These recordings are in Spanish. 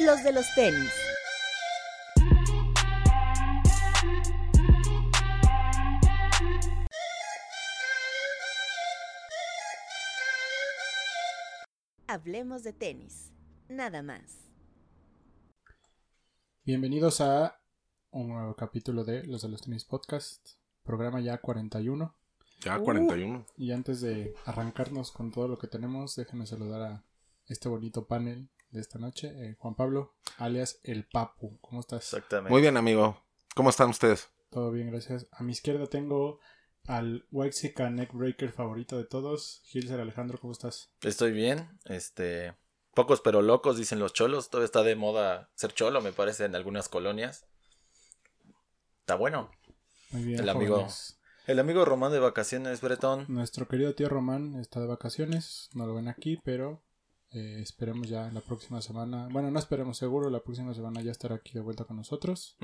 los de los tenis. Hablemos de tenis, nada más. Bienvenidos a un nuevo capítulo de Los de los Tenis Podcast, programa ya 41. Ya 41. Y antes de arrancarnos con todo lo que tenemos, déjenme saludar a este bonito panel de esta noche. Eh, Juan Pablo, alias El Papu. ¿Cómo estás? Exactamente. Muy bien, amigo. ¿Cómo están ustedes? Todo bien, gracias. A mi izquierda tengo al Waxica Neckbreaker favorito de todos, Gilser Alejandro. ¿Cómo estás? Estoy bien. Este. Pocos pero locos, dicen los cholos. Todavía está de moda ser cholo, me parece, en algunas colonias. Está bueno. Muy bien. El amigo- jóvenes. El amigo Román de vacaciones, Bretón. Nuestro querido tío Román está de vacaciones, no lo ven aquí, pero eh, esperemos ya la próxima semana. Bueno, no esperemos, seguro la próxima semana ya estará aquí de vuelta con nosotros.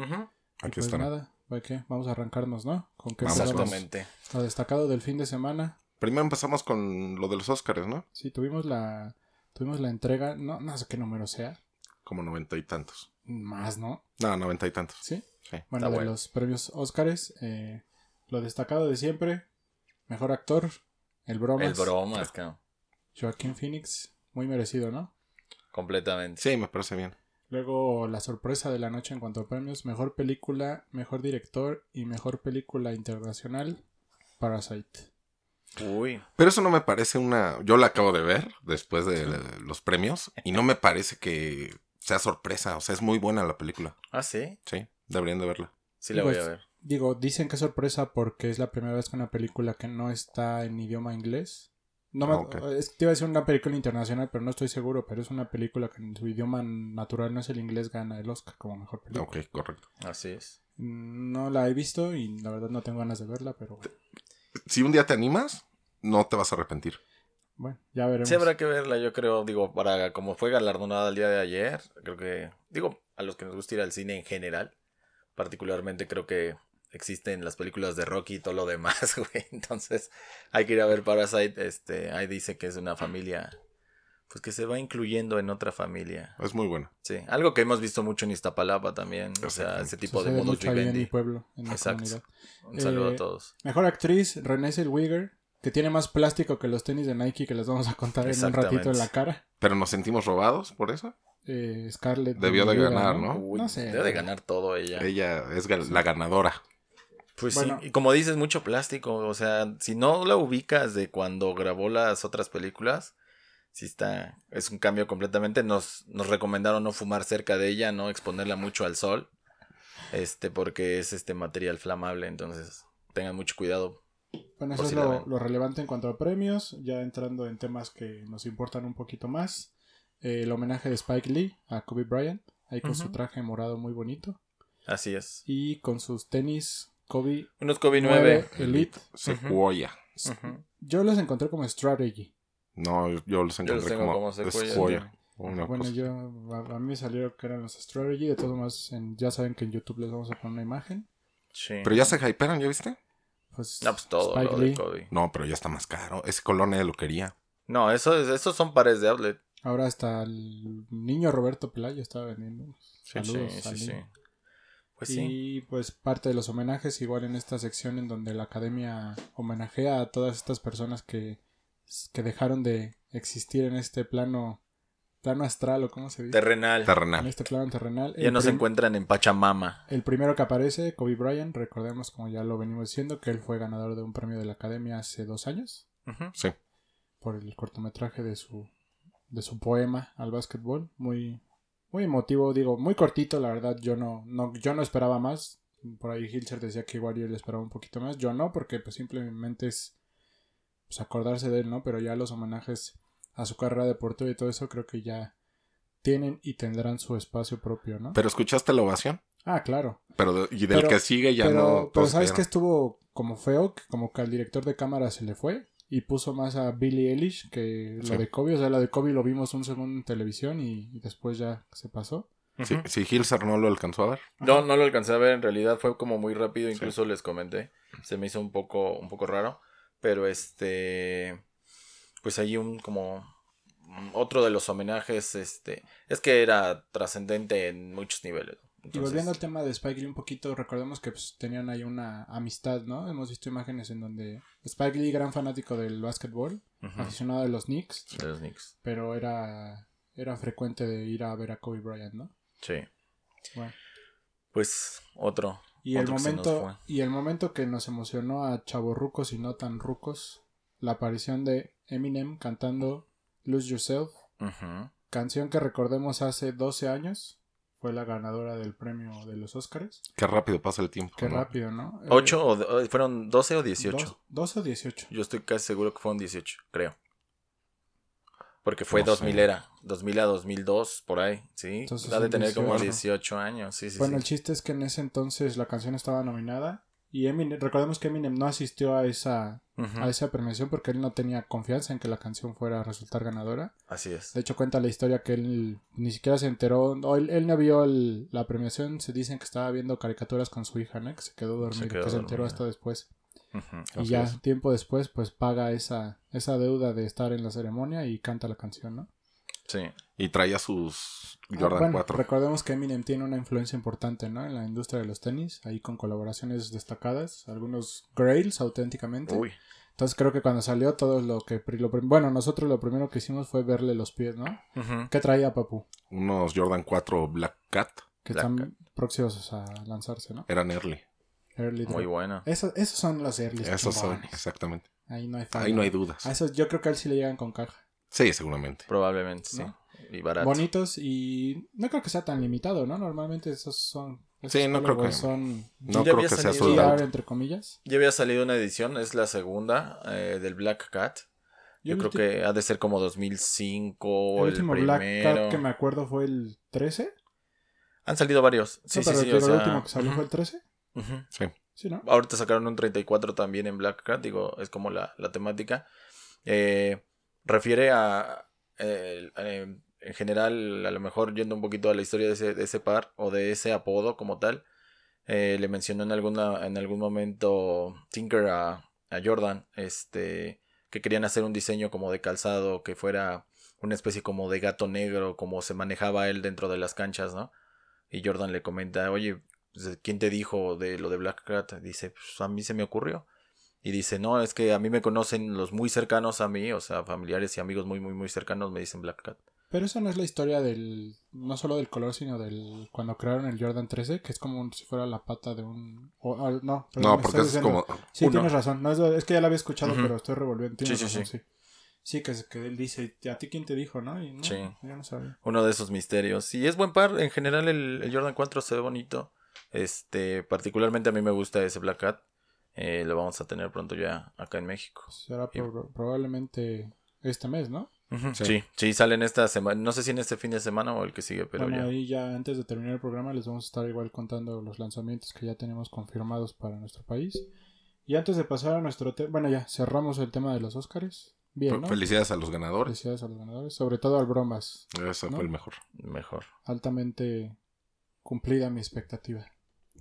Aquí pues nada, ¿va qué? Vamos a arrancarnos, ¿no? Con qué? Exactamente. Lo destacado del fin de semana. Primero empezamos con lo de los Óscares, ¿no? Sí, tuvimos la tuvimos la entrega, no, no sé qué número sea, Como noventa y tantos. más, ¿no? No, noventa y tantos. Sí. Sí. Bueno, de bueno. los premios Óscares, eh, lo destacado de siempre, mejor actor, el bromas, El bromas, cabrón. Joaquín Phoenix, muy merecido, ¿no? Completamente. Sí, me parece bien. Luego la sorpresa de la noche en cuanto a premios, mejor película, mejor director y mejor película internacional, Parasite. Uy. Pero eso no me parece una... Yo la acabo de ver después de los premios y no me parece que sea sorpresa. O sea, es muy buena la película. Ah, sí. Sí, deberían de verla. Sí, la voy a ver. Digo, dicen que es sorpresa porque es la primera vez que una película que no está en idioma inglés. No me, Ah, es que te iba a decir una película internacional, pero no estoy seguro, pero es una película que en su idioma natural no es el inglés, gana el Oscar como mejor película. Ok, correcto. Así es. No la he visto y la verdad no tengo ganas de verla, pero Si un día te animas, no te vas a arrepentir. bueno, ya veremos. Sí, habrá que verla, yo creo. Digo, para como fue galardonada el día de ayer, creo que. Digo, a los que nos gusta ir al cine en general, particularmente creo que existen las películas de Rocky y todo lo demás, güey. Entonces, hay que ir a ver Parasite. Este, ahí dice que es una familia. Pues que se va incluyendo en otra familia. Es muy buena. Sí, algo que hemos visto mucho en Iztapalapa también. O sea, ese tipo de Sucede mucho ahí en mi vivendi. pueblo, en Exacto. comunidad. Un saludo Eh, a todos. Mejor actriz, Renée Zellweger, que tiene más plástico que los tenis de Nike que les vamos a contar en un ratito en la cara. Pero nos sentimos robados por eso. Eh, Scarlett Debió de ganar, ¿no? Uy, no sé. Debe de ganar todo ella. Ella es la ganadora. Pues Bueno. sí, y como dices, mucho plástico. O sea, si no la ubicas de cuando grabó las otras películas, sí está. Es un cambio completamente. Nos, nos recomendaron no fumar cerca de ella, no exponerla mucho al sol. Este, porque es este material flamable. Entonces, tengan mucho cuidado. Bueno, eso si es lo, lo relevante en cuanto a premios. Ya entrando en temas que nos importan un poquito más. Eh, el homenaje de Spike Lee a Kobe Bryant. Ahí con su traje morado muy bonito. Así es. Y con sus tenis Kobe Unos Kobe 9 9. Elite. Sequoia. Yo los encontré como Strategy. No, yo los Yo encontré los tengo como, como Sequoia. Sequoia. Una bueno, cosa. yo a, a mí me salieron que eran los Strategy. De todos modos, en- ya saben que en YouTube les vamos a poner una imagen. Sí. Pero ya se hyperan, ¿ya viste? Pues, No, pues todo Spike lo de. Kobe. No, pero ya está más caro. Ese color nadie lo quería. No, eso es- esos son pares de outlet. Ahora hasta el niño Roberto Pelayo estaba vendiendo. Saludos sí, sí, sí. Pues sí. Y pues parte de los homenajes, igual en esta sección en donde la academia homenajea a todas estas personas que, que dejaron de existir en este plano, plano astral o cómo se dice. Terrenal. en Terrenal. este plano terrenal. Ya no se encuentran en Pachamama. El primero que aparece, Kobe Bryant, recordemos como ya lo venimos diciendo, que él fue ganador de un premio de la academia hace dos años. Sí. por el cortometraje de su, de su poema al básquetbol. Muy, muy emotivo, digo, muy cortito, la verdad, yo no, no, yo no esperaba más. Por ahí Hilser decía que igual yo le esperaba un poquito más. Yo no, porque pues simplemente es pues, acordarse de él, ¿no? Pero ya los homenajes a su carrera deportiva y todo eso creo que ya tienen y tendrán su espacio propio, ¿no? Pero escuchaste la ovación. ah, claro. Pero y del Pero- que sigue ya pero, no. pero ¿sabes que estuvo como feo? Como que al director de cámara se le fue y puso más a Billie Eilish que lo Sí. de Kobe. O sea, lo de Kobe lo vimos un segundo en televisión y, y después ya se pasó. Sí, Ujú. si Hilser no lo alcanzó a ver. No, no lo alcancé a ver, en realidad fue como muy rápido, incluso les comenté. Se me hizo un poco, un poco raro. Pero este. Pues hay un como otro de los homenajes, este, es que era trascendente en muchos niveles. Y volviendo al tema de Spike Lee un poquito, recordemos que pues, tenían ahí una amistad, ¿no? Hemos visto imágenes en donde Spike Lee, gran fanático del básquetbol, aficionado de los Knicks, de los Knicks. pero era, era frecuente de ir a ver a Kobe Bryant, ¿no? Sí. Bueno. Pues otro. Y el otro momento, y el momento que nos emocionó a chavorrucos y no tan rucos, la aparición de Eminem cantando Lose Yourself, canción que recordemos hace 12 años, fue la ganadora del premio de los Oscars. Qué rápido pasa el tiempo. Qué ¿no? rápido, ¿no? Eh, ¿Ocho o do- fueron 12 o 18? dos- 12 o 18. Yo estoy casi seguro que fueron 18, creo. Porque fue No 2000 sé. era, 2000 a 2002, por ahí, ¿sí? Entonces ha de tener como 18. 18 años, sí, sí, bueno, sí. el chiste es que en ese entonces la canción estaba nominada y Eminem, recordemos que Eminem no asistió a esa, A esa premiación porque él no tenía confianza en que la canción fuera a resultar ganadora. Así es. De hecho, cuenta la historia que él ni siquiera se enteró, o él, él no vio el- la premiación, se dicen que estaba viendo caricaturas con su hija, ¿no? Que se quedó dormido, quedó que se enteró hasta después. Y Así ya es. tiempo después, pues paga esa, esa deuda de estar en la ceremonia y canta la canción, ¿no? Sí. Y traía sus Ah, Jordan bueno, 4. Recordemos que Eminem tiene una influencia importante, ¿no? En la industria de los tenis, ahí con colaboraciones destacadas, algunos grails auténticamente. Uy. Entonces creo que cuando salió todo lo que... lo bueno, nosotros lo primero que hicimos fue verle los pies, ¿no? Ujú. ¿Qué traía Papu? Unos Jordan 4 Black Cat. Que Black están próximos a lanzarse, ¿no? Eran early. Early Muy buena. Eso- esos son los early Esos son, exactamente. Ahí no hay falla. Ahí no hay dudas. A esos yo creo que a él sí le llegan con caja. Sí, seguramente. Probablemente, sí. ¿No? Y barato. Bonitos y no creo que sea tan limitado, ¿no? Normalmente esos son... esos Sí, no creo que- son No Ya creo había que sea salido- sold GR, out. entre comillas. Ya había salido una edición, es la segunda eh, del Black Cat. Yo, el creo que ha de ser como 2005 el el, último primero. Black Cat que me acuerdo fue el 13. Han salido varios. Sí, no, sí, pero sí. digo, o sea, el último que salió ujú, fue el 13. ujú. Sí. Sí, ¿no? Ahorita sacaron un 34 también en Black Cat, digo, es como la, la temática. Eh, refiere a, eh, en general, a lo mejor yendo un poquito a la historia de ese, de ese par o de ese apodo como tal. eh, le mencionó en, alguna, en algún momento Tinker a, a Jordan, este, que querían hacer un diseño como de calzado que fuera una especie como de gato negro, como se manejaba él dentro de las canchas, ¿no? Y Jordan le comenta, oye, pues, ¿quién te dijo de lo de Black Cat? Dice, pues a mí se me ocurrió. Y dice, no, es que a mí me conocen los muy cercanos a mí, o sea, familiares y amigos muy, muy, muy cercanos me dicen Black Cat. Pero esa no es la historia del. No solo del color, sino del. Cuando crearon el Jordan 13, que es como si fuera la pata de un. o- o- no, perdón, No, porque es diciendo- como. Sí, uno. tienes razón. No, es, es que ya la había escuchado, pero estoy revolviendo. Tienes Sí, sí, razón, sí. Sí, que, que él dice, ¿a ti quién te dijo, no? Y no, Sí. yo no sabía. Uno de esos misterios. Y es buen par, en general el, el Jordan 4 se ve bonito. Este, particularmente a mí me gusta ese Black Cat. Eh, lo vamos a tener pronto ya acá en México. Será Y- pro- probablemente este mes, ¿no? Sí. Sí. sí, salen esta semana. No sé si en este fin de semana o el que sigue, pero bueno, ya. ahí ya antes de terminar el programa les vamos a estar igual contando los lanzamientos que ya tenemos confirmados para nuestro país. Y antes de pasar a nuestro tema, bueno ya cerramos el tema de los Óscares. Bien, ¿no? Felicidades a los ganadores. Felicidades a los ganadores, sobre todo al Bromas. Ese ¿No? fue el mejor. Mejor. Altamente cumplida mi expectativa.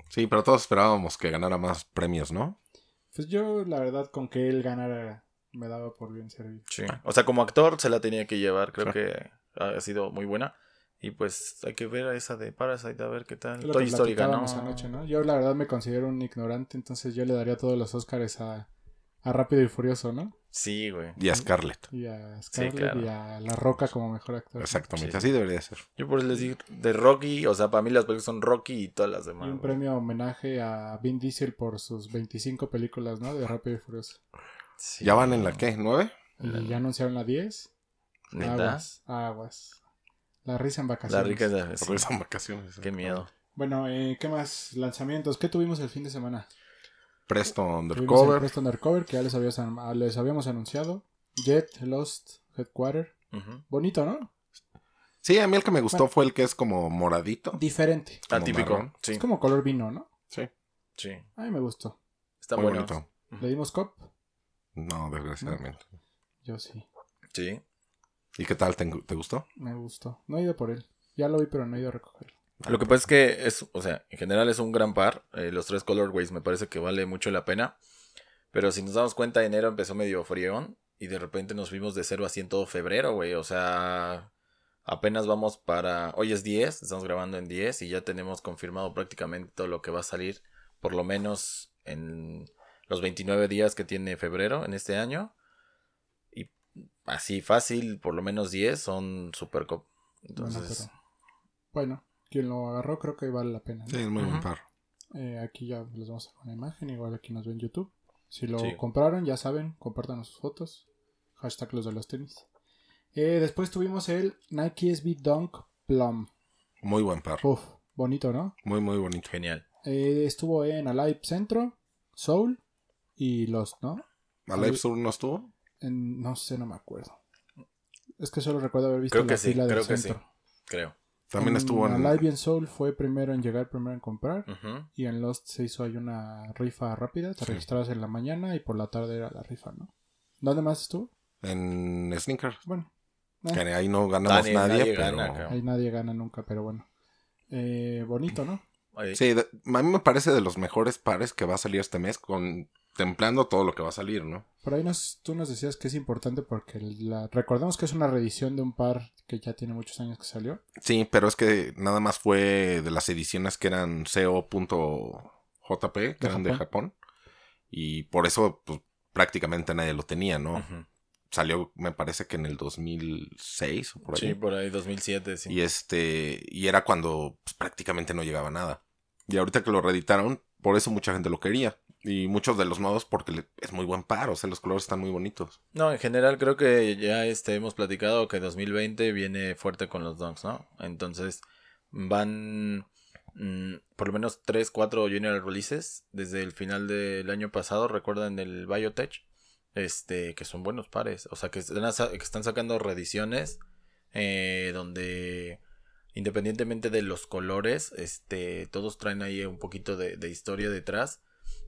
Sí, pero todos esperábamos que ganara más premios, ¿no? Pues yo la verdad con que él ganara me daba por bien servido. Sí. O sea, como actor se la tenía que llevar. Creo que ha sido muy buena. Y pues hay que ver a esa de Parasite, a ver qué tal. Platicábamos anoche, ¿no? Yo la verdad me considero un ignorante, entonces yo le daría todos los Óscares a, a Rápido y Furioso, ¿no? Sí, güey. Y a Scarlett. Y a Scarlett claro. y a La Roca como mejor actor. Exactamente. Sí. Así debería ser. Yo por eso les digo, de Rocky, o sea, para mí las películas son Rocky y todas las Y demás. un güey. premio homenaje a Vin Diesel por sus 25 películas, ¿no? De Rápido y Furioso. Sí. ¿Ya van en la qué? ¿Nueve? Y La- ya anunciaron la 10. ¿Neta? Aguas, aguas. La risa en vacaciones. La rica. Porque son vacaciones. Qué miedo. Bueno, eh, ¿qué más? Lanzamientos. ¿Qué tuvimos el fin de semana? Presto Undercover. Presto Undercover, que ya les, habías- les habíamos anunciado. Jet, Lost, Headquarter. Bonito, ¿no? Sí, a mí el que me gustó Bueno. fue el que es como moradito. Diferente. Atípico. Sí. Es como color vino, ¿no? Sí. Sí. A mí me gustó. Está Muy bueno. bonito. ¿Le dimos cop? No, desgraciadamente. Yo sí. Sí. ¿Y qué tal? ¿Te, te gustó? Me gustó. No he ido por él. Ya lo vi, pero no he ido a recogerlo. Lo que pasa es que es, o sea, en general es un gran par. eh, los tres colorways me parece que vale mucho la pena. Pero si nos damos cuenta, enero empezó medio frión. y de repente nos fuimos de 0 a 100 todo febrero, güey. O sea, apenas vamos para... Hoy es 10, estamos grabando en 10 y ya tenemos confirmado prácticamente todo lo que va a salir, por lo menos en los 29 días que tiene febrero en este año. Y así fácil, por lo menos 10 son Super Cup. Bueno, Entonces, pero- bueno, quien lo agarró creo que vale la pena. ¿no? Sí, es muy buen par. Eh, aquí ya les vamos a poner una imagen, igual aquí nos ven en YouTube. Si lo Sí. compraron, ya saben, compartan sus fotos. Hashtag los de los tenis. Eh, después tuvimos el Nike SB Dunk Plum. Muy buen par. Uf, bonito, ¿no? Muy, muy bonito. genial. Eh, estuvo en Alive Centro, Soul y Lost, ¿no? ¿Alive Sur no estuvo? En- no sé, no me acuerdo. Es que solo recuerdo haber visto Creo que la sí, fila del creo que sí. centro. Creo. También En estuvo en... Alive y en Soul fue primero en llegar, primero en comprar. Y en Lost se hizo ahí una rifa rápida. Te Sí. registrabas en la mañana y por la tarde era la rifa, ¿no? ¿Dónde más estuvo? En Sneakers. Bueno, Que ahí no ganamos Nadie- nadie, nadie pero... gana, ahí nadie gana nunca, pero bueno. Eh, bonito, ¿no? Sí, de- a mí me parece de los mejores pares que va a salir este mes, contemplando todo lo que va a salir, ¿no? Por ahí nos, tú nos decías que es importante porque la, recordemos que es una reedición de un par que ya tiene muchos años que salió. Sí, pero es que nada más fue de las ediciones que eran co.jp, que eran de Japón. Japón. Y por eso, pues, prácticamente nadie lo tenía, ¿no? Ujú. Salió, me parece que en el 2006 o por ahí. Sí, por ahí 2007, sí. Y este, y era cuando pues, prácticamente no llegaba nada. Y ahorita que lo reeditaron, por eso mucha gente lo quería. Y muchos de los nuevos porque es muy buen par, o sea, los colores están muy bonitos. No, en general creo que ya este, hemos platicado que 2020 viene fuerte con los donks, ¿no? Entonces van mm, por lo menos 3, 4 general releases desde el final del año pasado, recuerdan el Biotech, este, que son buenos pares, o sea, que están, sacando reediciones eh, donde independientemente de los colores, este, todos traen ahí un poquito de, de historia detrás.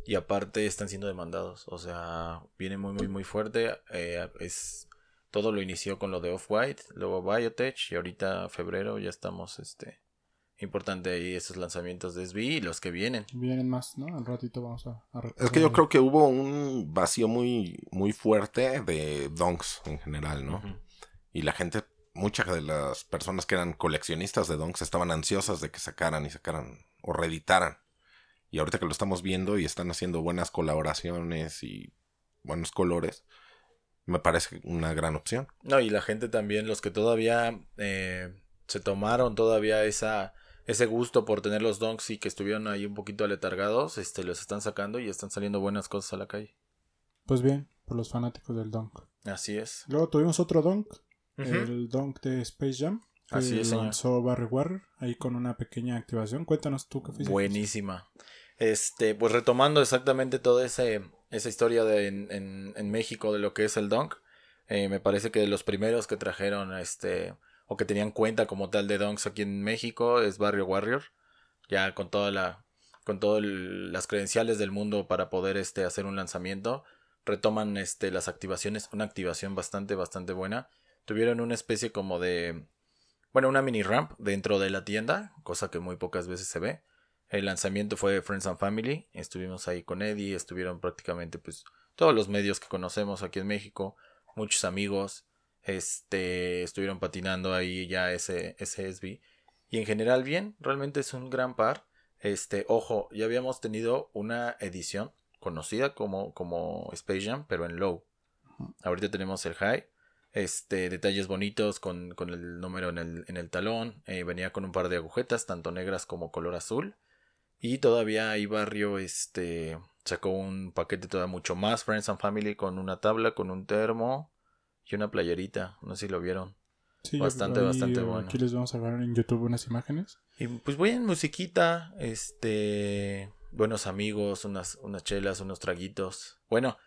Y aparte están siendo demandados. O sea, viene muy, muy, muy fuerte. Eh, es Todo lo inició con lo de Off-White, luego Biotech y ahorita febrero ya estamos, este... Importante ahí esos lanzamientos de SB y los que vienen. Vienen más, ¿no? Al ratito vamos a... a Es que yo creo que hubo un vacío muy, muy fuerte de donks en general, ¿no? Y la gente, muchas de las personas que eran coleccionistas de donks estaban ansiosas de que sacaran y sacaran o reeditaran. Y ahorita que lo estamos viendo y están haciendo buenas colaboraciones y buenos colores, me parece una gran opción. No, y la gente también, los que todavía eh, se tomaron todavía esa ese gusto por tener los donks y que estuvieron ahí un poquito aletargados, este, los están sacando y están saliendo buenas cosas a la calle. Pues bien, por los fanáticos del Dunk. Así es. Luego tuvimos otro Ujú. el Dunk de Space Jam. Que Así es, señor. lanzó Barry Warrior ahí con una pequeña activación. Cuéntanos tú qué fuiste. Buenísima. Este, pues retomando exactamente toda ese, esa historia de en, en- en México de lo que es el Dunk. eh, me parece que de los primeros que trajeron este o que tenían cuenta como tal de Dunks aquí en México es Barrio Warrior. Ya con toda la con todas las credenciales del mundo para poder este hacer un lanzamiento. Retoman este las activaciones, una activación bastante bastante buena. Tuvieron una especie como de bueno, una mini ramp dentro de la tienda, cosa que muy pocas veces se ve. El lanzamiento fue Friends and Family. Estuvimos ahí con Eddie. Estuvieron prácticamente pues todos los medios que conocemos aquí en México. Muchos amigos. Este estuvieron patinando ahí ya ese, ese SB. Y en general bien. Realmente es un gran par. Este, ojo, ya habíamos tenido una edición conocida como, como Space Jam, pero en low. Ahorita tenemos el high. Este, detalles bonitos con, con el número en el, en el talón. eh, venía con un par de agujetas, tanto negras como color azul. Y todavía hay barrio, este, sacó un paquete todavía mucho más, Friends and Family, con una tabla, con un termo y una playerita. No sé si lo vieron. Sí, Bastante, ahí, bastante eh, bueno. Aquí les vamos a ver en YouTube unas imágenes. Y pues voy en musiquita, este, buenos amigos, unas, unas chelas, unos traguitos. Bueno,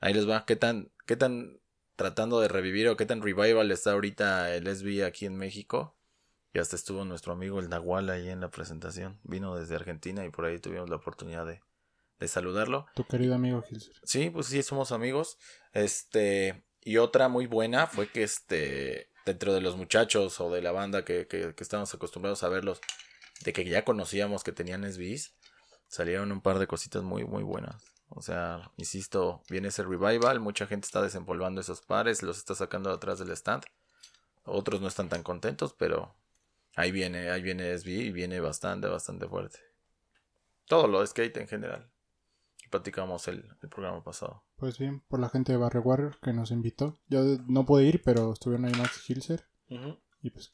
ahí les va. ¿Qué tan, qué tan tratando de revivir o qué tan revival está ahorita el SB aquí en México? Y hasta estuvo nuestro amigo el Nahual ahí en la presentación. Vino desde Argentina y por ahí tuvimos la oportunidad de, de saludarlo. Tu querido amigo Gilser. Sí, pues sí, somos amigos. Este, y otra muy buena fue que este, dentro de los muchachos o de la banda que, que, que estábamos acostumbrados a verlos, de que ya conocíamos que tenían SBs, salieron un par de cositas muy, muy buenas. O sea, insisto, viene ese revival, mucha gente está desempolvando esos pares, los está sacando de atrás del stand. Otros no están tan contentos, pero ahí viene, ahí viene SB y viene bastante, bastante fuerte. Todo lo de skate en general. Platicamos el, el programa pasado. Pues bien, por la gente de Barrio Warrior que nos invitó. Yo no pude ir, pero estuvieron ahí Max Hilser. Y pues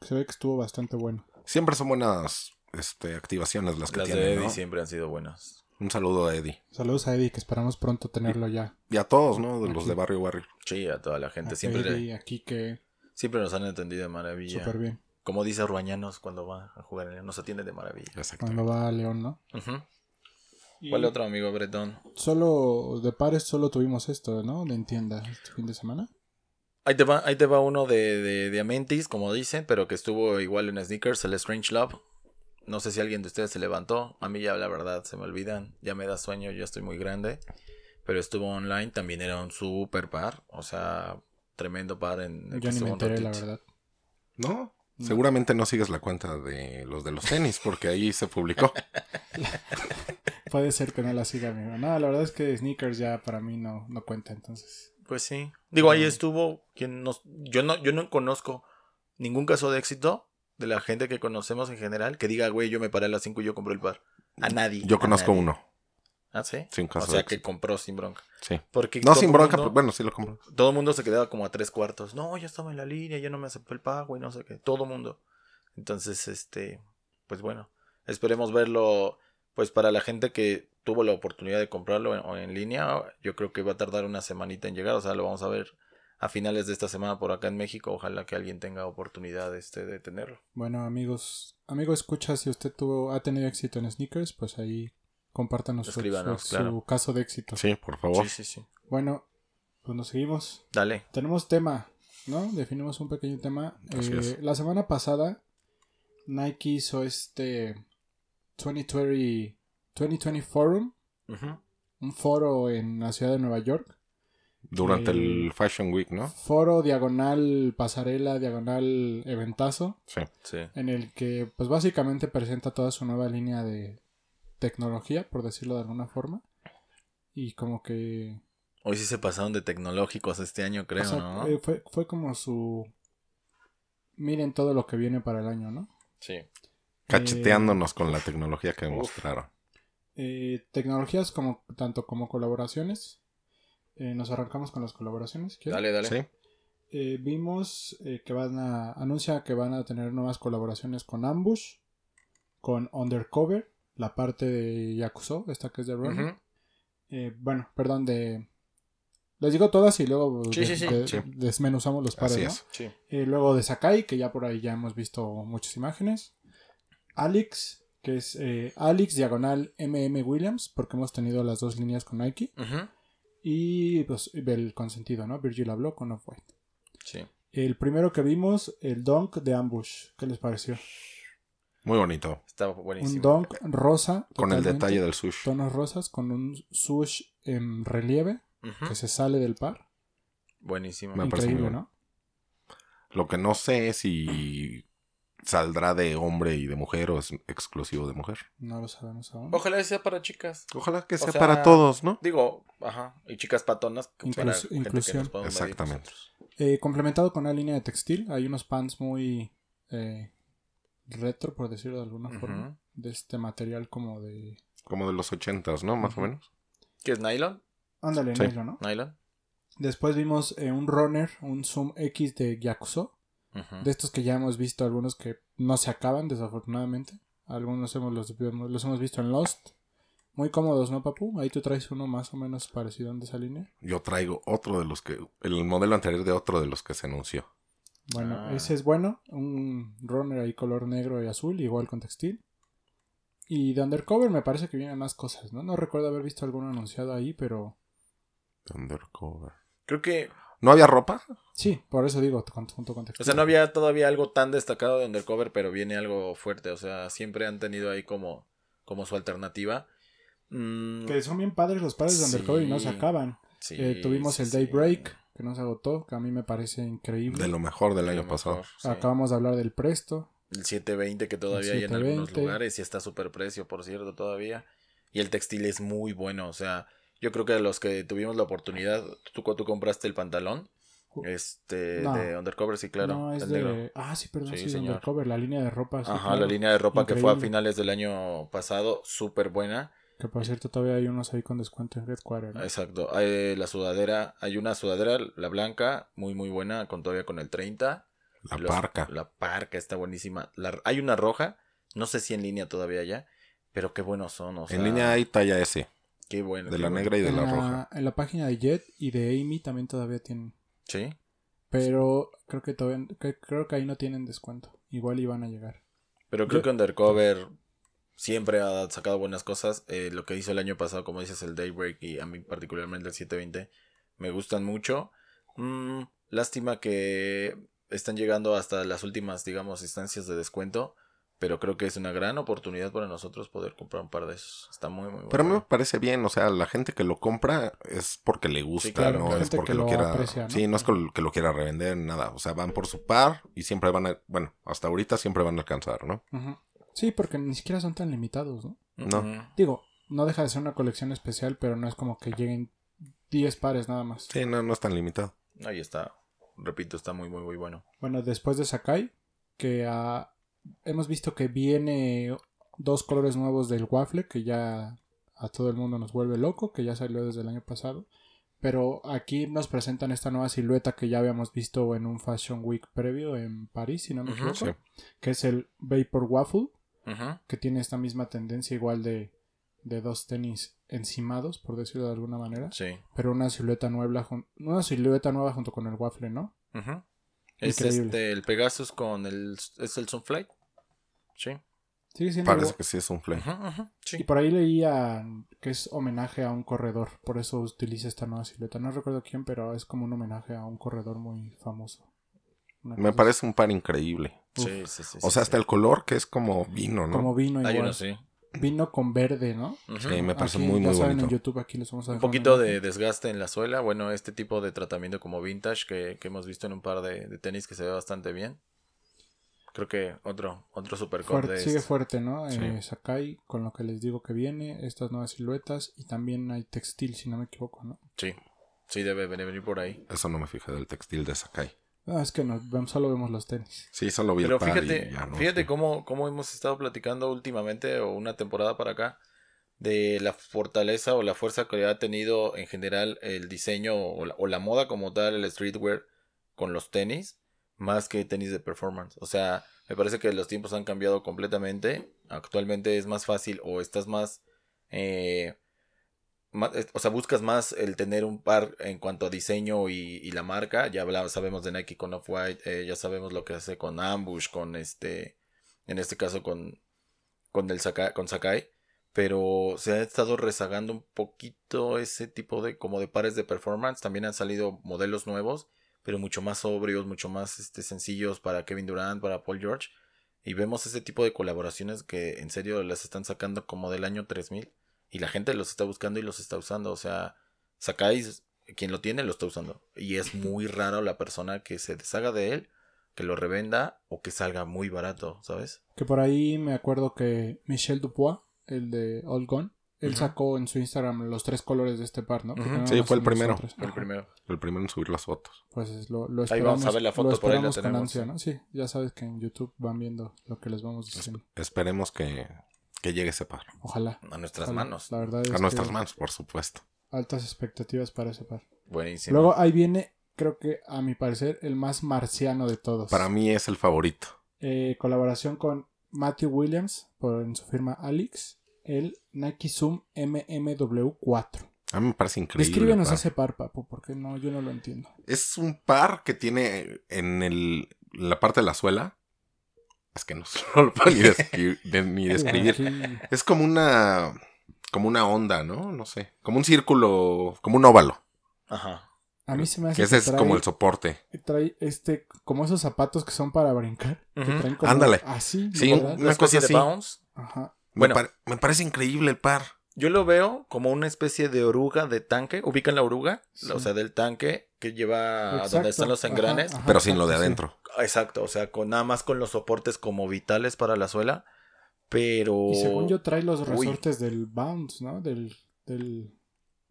se ve que estuvo bastante bueno. Siempre son buenas este, activaciones las que Las tienen, de Eddie ¿no? siempre han sido buenas. Un saludo a Eddie. Saludos a Eddie, que esperamos pronto tenerlo ya. Y a todos, ¿no? De los de Barrio Warrior. Sí, a toda la gente. A Siempre, Eddie, aquí que siempre nos han entendido de maravilla. súper bien. Como dice Ruañanos cuando va a jugar en León, nos atiende de maravilla. Exacto. Cuando va a León, ¿no? Y ¿Cuál otro amigo Bretón? Solo de pares, solo tuvimos esto, ¿no? De en tienda este fin de semana. Ahí te va, ahí te va uno de, de, de Amentis, como dicen, pero que estuvo igual en Sneakers, el Strange Love. No sé si alguien de ustedes se levantó. A mí ya la verdad se me olvidan. Ya me da sueño, ya estoy muy grande. Pero estuvo online, también era un super par. O sea, tremendo par en el que Yo ni estuvo me enteré, la verdad. ¿No? Seguramente no sigues la cuenta de los de los tenis, porque ahí se publicó. Puede ser que no la siga, amigo. No, la verdad es que sneakers ya para mí no, no cuenta, entonces. Pues sí. Digo, ahí Mm. estuvo quien nos... Yo no, yo no conozco ningún caso de éxito de la gente que conocemos en general que diga, güey, yo me paré a las 5 y yo compré el par. A nadie. Yo a conozco nadie. uno. Ah, sí. Sin O caso sea, de que compró sin bronca. Sí. Porque No sin bronca, mundo- pero bueno, sí lo compró. Todo el mundo se quedaba como a tres cuartos. No, ya estaba en la línea, ya no me aceptó el pago y no sé qué. Todo el mundo. Entonces, este, pues bueno, esperemos verlo. Pues para la gente que tuvo la oportunidad de comprarlo en, o en línea, yo creo que va a tardar una semanita en llegar. O sea, lo vamos a ver a finales de esta semana por acá en México. Ojalá que alguien tenga oportunidad este, de tenerlo. Bueno, amigos, amigo, escucha, si usted tuvo, ha tenido éxito en sneakers, pues ahí compártanos su, Escríbanos, su- claro. su caso de éxito. Sí, por favor. Sí, sí, sí. Bueno, pues nos seguimos. Dale. Tenemos tema, ¿no? Definimos un pequeño tema. Eh. La semana pasada, Nike hizo este 2020, 2020 Forum, Ujú. un foro en la ciudad de Nueva York. Durante Eh, el Fashion Week, ¿no? Foro diagonal pasarela, diagonal eventazo, Sí. Sí. en el que pues básicamente presenta toda su nueva línea de tecnología, por decirlo de alguna forma. Y como que Hoy sí se pasaron de tecnológicos este año, creo, o sea, ¿no? eh, fue, fue como su miren todo lo que viene para el año, ¿no? Sí. Cacheteándonos con la tecnología que Uf. mostraron. Eh, tecnologías como tanto como colaboraciones. Eh, nos arrancamos con las colaboraciones. ¿quieres? Dale, dale. Sí. Eh, vimos eh, que van a anuncia que van a tener nuevas colaboraciones con Ambush, con Undercover, la parte de Yakuzo, esta que es de. Ujú. Eh, bueno, perdón de les digo todas y luego Sí, de- sí, sí. de- Sí. desmenuzamos los pares, Así ¿no? es. Sí. Eh, luego de Sakai, que ya por ahí ya hemos visto muchas imágenes. Alex, que es eh, Alex diagonal MM Williams, porque hemos tenido las dos líneas con Nike. Y pues el consentido, ¿no? Virgil habló con Off-White. Sí. El primero que vimos, el Donk de Ambush. ¿Qué les pareció? Muy bonito. Está Un buenísimo. Donk rosa. Con el detalle del sush. Tonos rosas con un swoosh en relieve que se sale del par. Buenísimo. Me parece muy ¿no? Lo que no sé es si saldrá de hombre y de mujer o es exclusivo de mujer. No lo sabemos aún. Ojalá sea para chicas. Ojalá que O sea para todos, ¿no? Digo, ajá. Y chicas patonas que Inclus- para gente que inclusión. nos podamos medir Exactamente. Eh, complementado con una línea de textil. Hay unos pants muy eh, retro, por decirlo de alguna forma. De este material como de... Como de los ochentas, ¿no? Más o menos. ¿Qué es nylon? Ándale, Sí. nylon, ¿no? Nylon. Después vimos eh, un runner, un Zoom X de Yakuzo. De estos que ya hemos visto, algunos que no se acaban, desafortunadamente. Algunos hemos, los, los hemos visto en Lost. Muy cómodos, ¿no, Papu? Ahí tú traes uno más o menos parecido de esa línea. Yo traigo otro de los que. El modelo anterior de otro de los que se anunció. Bueno, Ah. ese es bueno. Un runner ahí color negro y azul, igual con textil. Y de Undercover me parece que vienen más cosas, ¿no? No recuerdo haber visto alguno anunciado ahí, pero... Undercover. Creo que, ¿No había ropa? Sí, por eso digo, junto con textil. o sea, no había todavía algo tan destacado de Undercover, pero viene algo fuerte. O sea, siempre han tenido ahí como, como su alternativa. Mm, Que son bien padres los pares de Sí. Undercover y no se acaban. sí, Eh, tuvimos sí, el sí. Daybreak, que no se agotó, que a mí me parece increíble. De lo mejor del De año pasado. mejor, sí. Acabamos de hablar del Presto. El 720 que todavía hay en algunos 720. lugares y está súper precio, por cierto, todavía. Y el textil es muy bueno, o sea, Yo creo que los que tuvimos la oportunidad, tú, tú compraste el pantalón. Este, No. de Undercover, sí, claro. no, es el de... negro. Ah, sí, perdón, Sí, sí, de señor. Undercover, la línea de ropa. sí, Ajá, claro. la línea de ropa que fue a finales del año pasado, súper buena. Que por cierto todavía hay unos ahí con descuento en Headquarter. ¿no? Exacto. Hay la sudadera, hay una sudadera, la blanca, muy muy buena, con todavía con el 30. La Los- parca. La parca está buenísima. La- hay una roja, no sé si en línea todavía ya, pero qué buenos son. O sea, en línea hay talla S, Qué bueno. de qué la bueno. negra y de la la, roja. en la página de Jet y de Amy también todavía tienen. Sí. Pero creo que todavía creo que ahí no tienen descuento. Igual iban a llegar. Pero creo Yo- que Undercover siempre ha sacado buenas cosas. Eh, lo que hizo el año pasado, como dices, el Daybreak y a mí particularmente el 720, me gustan mucho. Mm, lástima que están llegando hasta las últimas, digamos, instancias de descuento. Pero creo que es una gran oportunidad para nosotros poder comprar un par de esos. Está muy, muy bueno. Pero a mí me parece bien, o sea, la gente que lo compra es porque le gusta, claro, no claro. es Gente porque que lo, lo quiera. aprecia, ¿no? Sí, no es que lo, quiera revender, nada. O sea, van por su par y siempre van a. Bueno, hasta ahorita siempre van a alcanzar, ¿no? Sí, porque ni siquiera son tan limitados, ¿no? no. Digo, no deja de ser una colección especial, pero no es como que lleguen 10 pares nada más. Sí, no, no es tan limitado. Ahí está. Repito, está muy, muy, muy bueno. Bueno, después de Sakai, que ah, hemos visto que viene dos colores nuevos del waffle, que ya a todo el mundo nos vuelve loco, que ya salió desde el año pasado. Pero aquí nos presentan esta nueva silueta que ya habíamos visto en un Fashion Week previo en París, si no me equivoco, sí. que es el Vapor Waffle, Que tiene esta misma tendencia igual de, de dos tenis encimados, por decirlo de alguna manera, Sí. pero una silueta nueva, una silueta nueva junto con el waffle, ¿no? Ujú. Es Increíble. este, el Pegasus con el. ¿Es el Sunflight? Sí. Sigue Parece igual- que sí es un Y sí. por ahí leía que es homenaje a un corredor, por eso utiliza esta nueva silueta. No recuerdo quién, pero es como un homenaje a un corredor muy famoso. Me parece un par increíble. Sí, sí, sí, O sí, sea, hasta sí. el color que es como vino. ¿no? Como vino Hay igual. uno, sí. Vino con verde, ¿no? Sí, me parece Aquí, muy, ya muy saben, bonito. en YouTube aquí les vamos a Un poquito de desgaste en la suela. Bueno, este tipo de tratamiento como vintage que, que hemos visto en un par de, de tenis que se ve bastante bien. Creo que otro, otro super Fuerte- de sigue este. fuerte, ¿no? Sí. Eh, Sakai, con lo que les digo que viene, estas nuevas siluetas y también hay textil, si no me equivoco, ¿no? Sí, sí debe venir por ahí. Eso no me fijé del textil de Sakai. Ah, es que no, solo vemos los tenis. Sí, solo vi Pero el par fíjate, y ya no fíjate cómo, cómo hemos estado platicando últimamente o una temporada para acá de la fortaleza o la fuerza que ha tenido en general el diseño o la, o la moda como tal, el streetwear con los tenis, más que tenis de performance. O sea, me parece que los tiempos han cambiado completamente. Actualmente es más fácil o estás más... eh, o sea, buscas más el tener un par en cuanto a diseño y, y la marca. Ya hablamos, sabemos de Nike con Off-White, eh, ya sabemos lo que hace con Ambush, con este, en este caso con, con el Sakai, con Sakai. Pero se ha estado rezagando un poquito ese tipo de, como de pares de performance. También han salido modelos nuevos, pero mucho más sobrios, mucho más este, sencillos para Kevin Durant, para Paul George. Y vemos ese tipo de colaboraciones que en serio las están sacando como del año 3000 y la gente los está buscando y los está usando. O sea, Sakai, quien lo tiene, lo está usando. Y es muy raro la persona que se deshaga de él, que lo revenda o que salga muy barato, ¿sabes? Que por ahí me acuerdo que Michel Dupois, el de All Gone, él sacó en su Instagram los tres colores de este par, ¿no? Sí, fue el primero. El primero. El primero en subir las fotos. Pues es lo, lo Ahí vamos a ver la foto, por ahí la tenemos. ansia, ¿no? Sí, ya sabes que en YouTube van viendo lo que les vamos diciendo. Esperemos que, que llegue ese par. Ojalá. A nuestras ojalá. manos. La verdad es A nuestras que manos, por supuesto. altas expectativas para ese par. Buenísimo. Luego ahí viene, creo que a mi parecer, el más marciano de todos. Para mí es el favorito. Eh, colaboración con Matthew Williams por, en su firma Alix, el Nike Zoom MMW4. A mí me parece increíble. el Descríbenos par. ese par, papu, porque no, yo no lo entiendo. Es un par que tiene en, el, en la parte de la suela. Es que no, no lo puedo ni, descri- de- ni describir. Es como una. Como una onda, ¿no? No sé. Como un círculo. Como un óvalo. Ajá. a mí se me hace Que ese es trae- como el soporte. trae este, como esos zapatos que son para brincar. que Ujú. traen como Ándale. Así, Sí. Una cosa de así. bounce. Ajá. Me, Bueno. me parece increíble el par. Yo lo veo como una especie de oruga de tanque. ¿Ubican la oruga? Sí. O sea, del tanque que lleva a Exacto. donde están los engranes. ajá, pero sin lo de sí. adentro. Exacto, o sea, con nada más con los soportes como vitales para la suela. Pero. Y según yo trae los Uy. resortes del bounce, ¿no? Del, del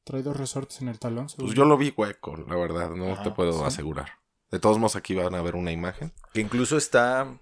Trae dos resortes en el talón. Pues yo lo vi hueco, la verdad, no Ajá, te puedo sí. asegurar. De todos modos, aquí van a ver una imagen. Que incluso está,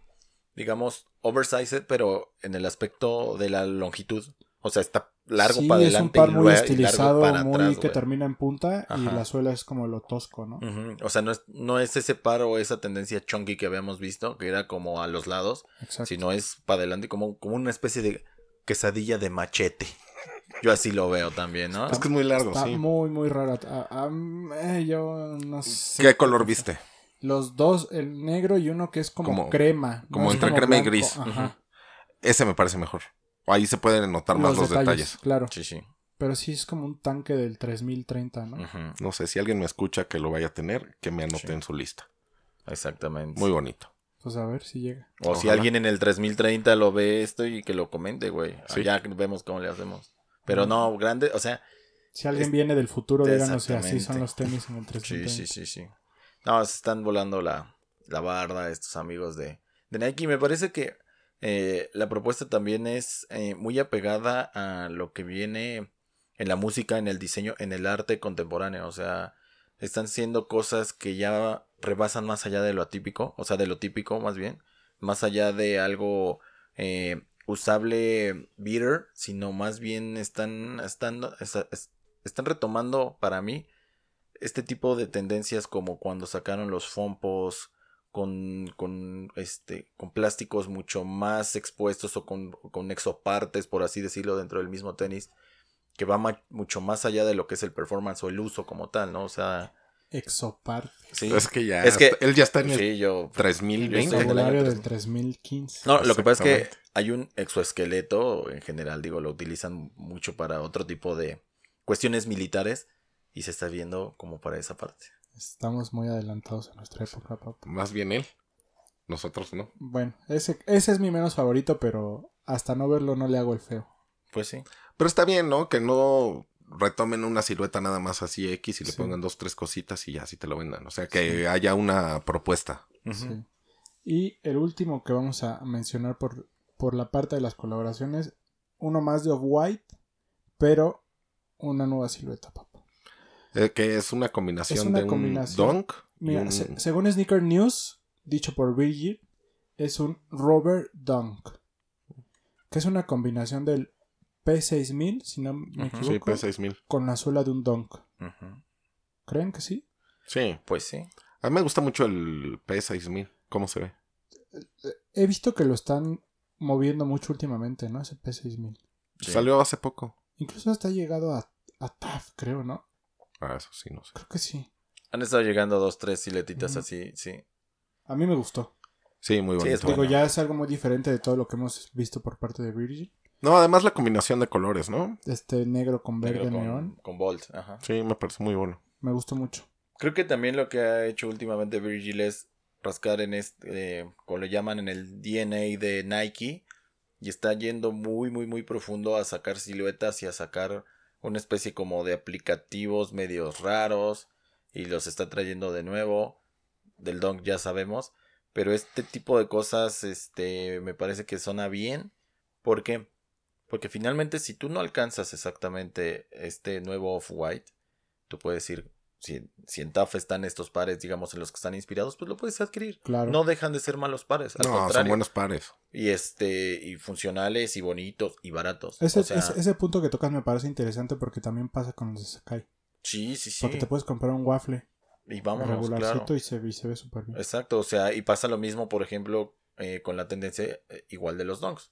digamos, oversized, pero en el aspecto de la longitud. O sea, está largo Sí, para es un adelante par y muy estilizado, para muy atrás, que termina en punta y la suela es como lo tosco, ¿no? O sea, no es, no es ese par o esa tendencia chunky que habíamos visto, que era como a los lados, Exacto. sino es para adelante como, como una especie de quesadilla de machete. Yo así lo veo también, ¿no? Es que es muy largo, Está sí. muy, muy rara. Ah, ah, eh, yo no sé. ¿Qué color viste? Los dos, el negro y uno que es como, Como- crema. como entre crema y gris. Ajá. Ese me parece mejor. Ahí se pueden notar más los detalles. Claro. Sí, sí. Pero sí es como un tanque del 3030, ¿no? No sé, si alguien me escucha que lo vaya a tener, que me anote Sí. en su lista. Exactamente. Muy bonito. Pues a ver si llega. O si alguien en el 3030 lo ve esto y que lo comente, güey. Sí. Ya vemos cómo le hacemos. Pero no, grande, o sea, Si alguien Es- viene del futuro, díganos si así son los tenis en el sí, 3030. sí, sí, sí. No, se están volando la, la barda estos amigos de, de Nike. Me parece que eh, la propuesta también es eh, muy apegada a lo que viene en la música, en el diseño, en el arte contemporáneo. O sea, están siendo cosas que ya rebasan más allá de lo atípico, o sea, de lo típico más bien, más allá de algo eh, usable beater, sino más bien están, están, están retomando para mí este tipo de tendencias como cuando sacaron los fompos con, con, este, con plásticos mucho más expuestos o con, con exopartes, por así decirlo, dentro del mismo tenis, que va ma- mucho más allá de lo que es el performance o el uso como tal, ¿no? O sea, Exopar. sí. Es que ya. Es que- él ya está en el Sí, yo... El 3020. del año del 3000. 3015. No, lo que pasa es que hay un exoesqueleto, en general, digo, lo utilizan mucho para otro tipo de cuestiones militares y se está viendo como para esa parte. Estamos muy adelantados en nuestra época, papá. Más bien él. Nosotros no. Bueno, ese, ese es mi menos favorito, pero hasta no verlo no le hago el feo. Pues sí. Pero está bien, ¿no? Que no retomen una silueta nada más así X y le Sí. pongan dos, tres cositas y ya así te lo vendan. O sea, que haya una propuesta. Sí. Y el último que vamos a mencionar por, por la parte de las colaboraciones, uno más de Off-White, pero una nueva silueta, papá. Eh, que es una combinación Es una de un combinación. dunk. y Mira, un- se- según Sneaker News, dicho por Virgil, es un Robert Dunk, que es una combinación del P6000, si no me Ujú. Sí, equivoco, P6000. con la suela de un Dunk. Ujú. ¿Creen que sí? Sí. Pues sí. A mí me gusta mucho el P6000. ¿Cómo se ve? He visto que lo están moviendo mucho últimamente, ¿no? Ese P6000. Sí. Salió hace poco. Incluso hasta ha llegado a, a TAF, creo, ¿no? Ah, eso sí, no sé. Creo que sí. Han estado llegando dos, tres siletitas así, sí. A mí me gustó. Sí, muy Sí, bonito. es Digo, Bueno. ya es algo muy diferente de todo lo que hemos visto por parte de Virgil. No, además la combinación de colores, ¿no? Este negro con verde con, neón. con Bolt. Ajá. Sí, me parece muy bueno. Me gustó mucho. Creo que también lo que ha hecho últimamente Virgil es rascar en este, eh, como le llaman en el DNA de Nike, y está yendo muy, muy, muy profundo a sacar siluetas y a sacar una especie como de aplicativos medios raros, y los está trayendo de nuevo. Del Dunk ya sabemos, pero este tipo de cosas, este, me parece que suena bien, porque, porque finalmente si tú no alcanzas exactamente este nuevo Off-White, tú puedes ir si, si en TAF están estos pares, digamos, en los que están inspirados, pues lo puedes adquirir. Claro. No dejan de ser malos pares, al no, son buenos pares. Y este, y funcionales, y bonitos, y baratos. Ese, o sea, ese, ese punto que tocas me parece interesante porque también pasa con los de Sakai. sí, sí, sí. Porque te puedes comprar un waffle Y vámonos, regularcito claro. y, se, y se ve súper bien. Exacto, o sea, y pasa lo mismo, por ejemplo, eh, con la tendencia eh, igual de los donks.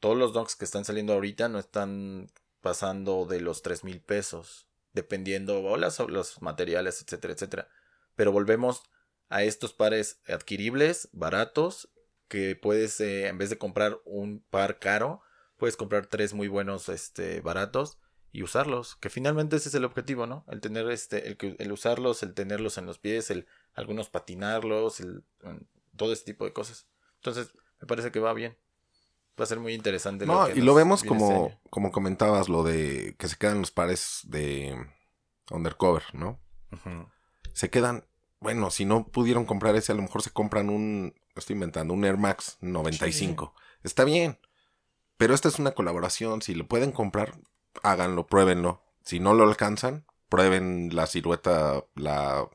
Todos los donks que están saliendo ahorita no están pasando de los tres mil pesos, dependiendo las, los materiales, etcétera, etcétera. Pero volvemos a estos pares adquiribles, baratos, que puedes, eh, en vez de comprar un par caro, puedes comprar tres muy buenos, este, baratos y usarlos. Que finalmente ese es el objetivo, ¿no? El tener este, el, el usarlos, el tenerlos en los pies, el algunos patinarlos, el, todo ese tipo de cosas. Entonces, me parece que va bien. Va a ser muy interesante. No, que y lo vemos viene este como, como comentabas, lo de que se quedan los pares de undercover, ¿no? Se quedan, bueno, si no pudieron comprar ese, a lo mejor se compran un, estoy inventando, un Air Max 95. Está bien, pero esta es una colaboración, si lo pueden comprar, háganlo, pruébenlo. si no lo alcanzan, prueben la silueta, la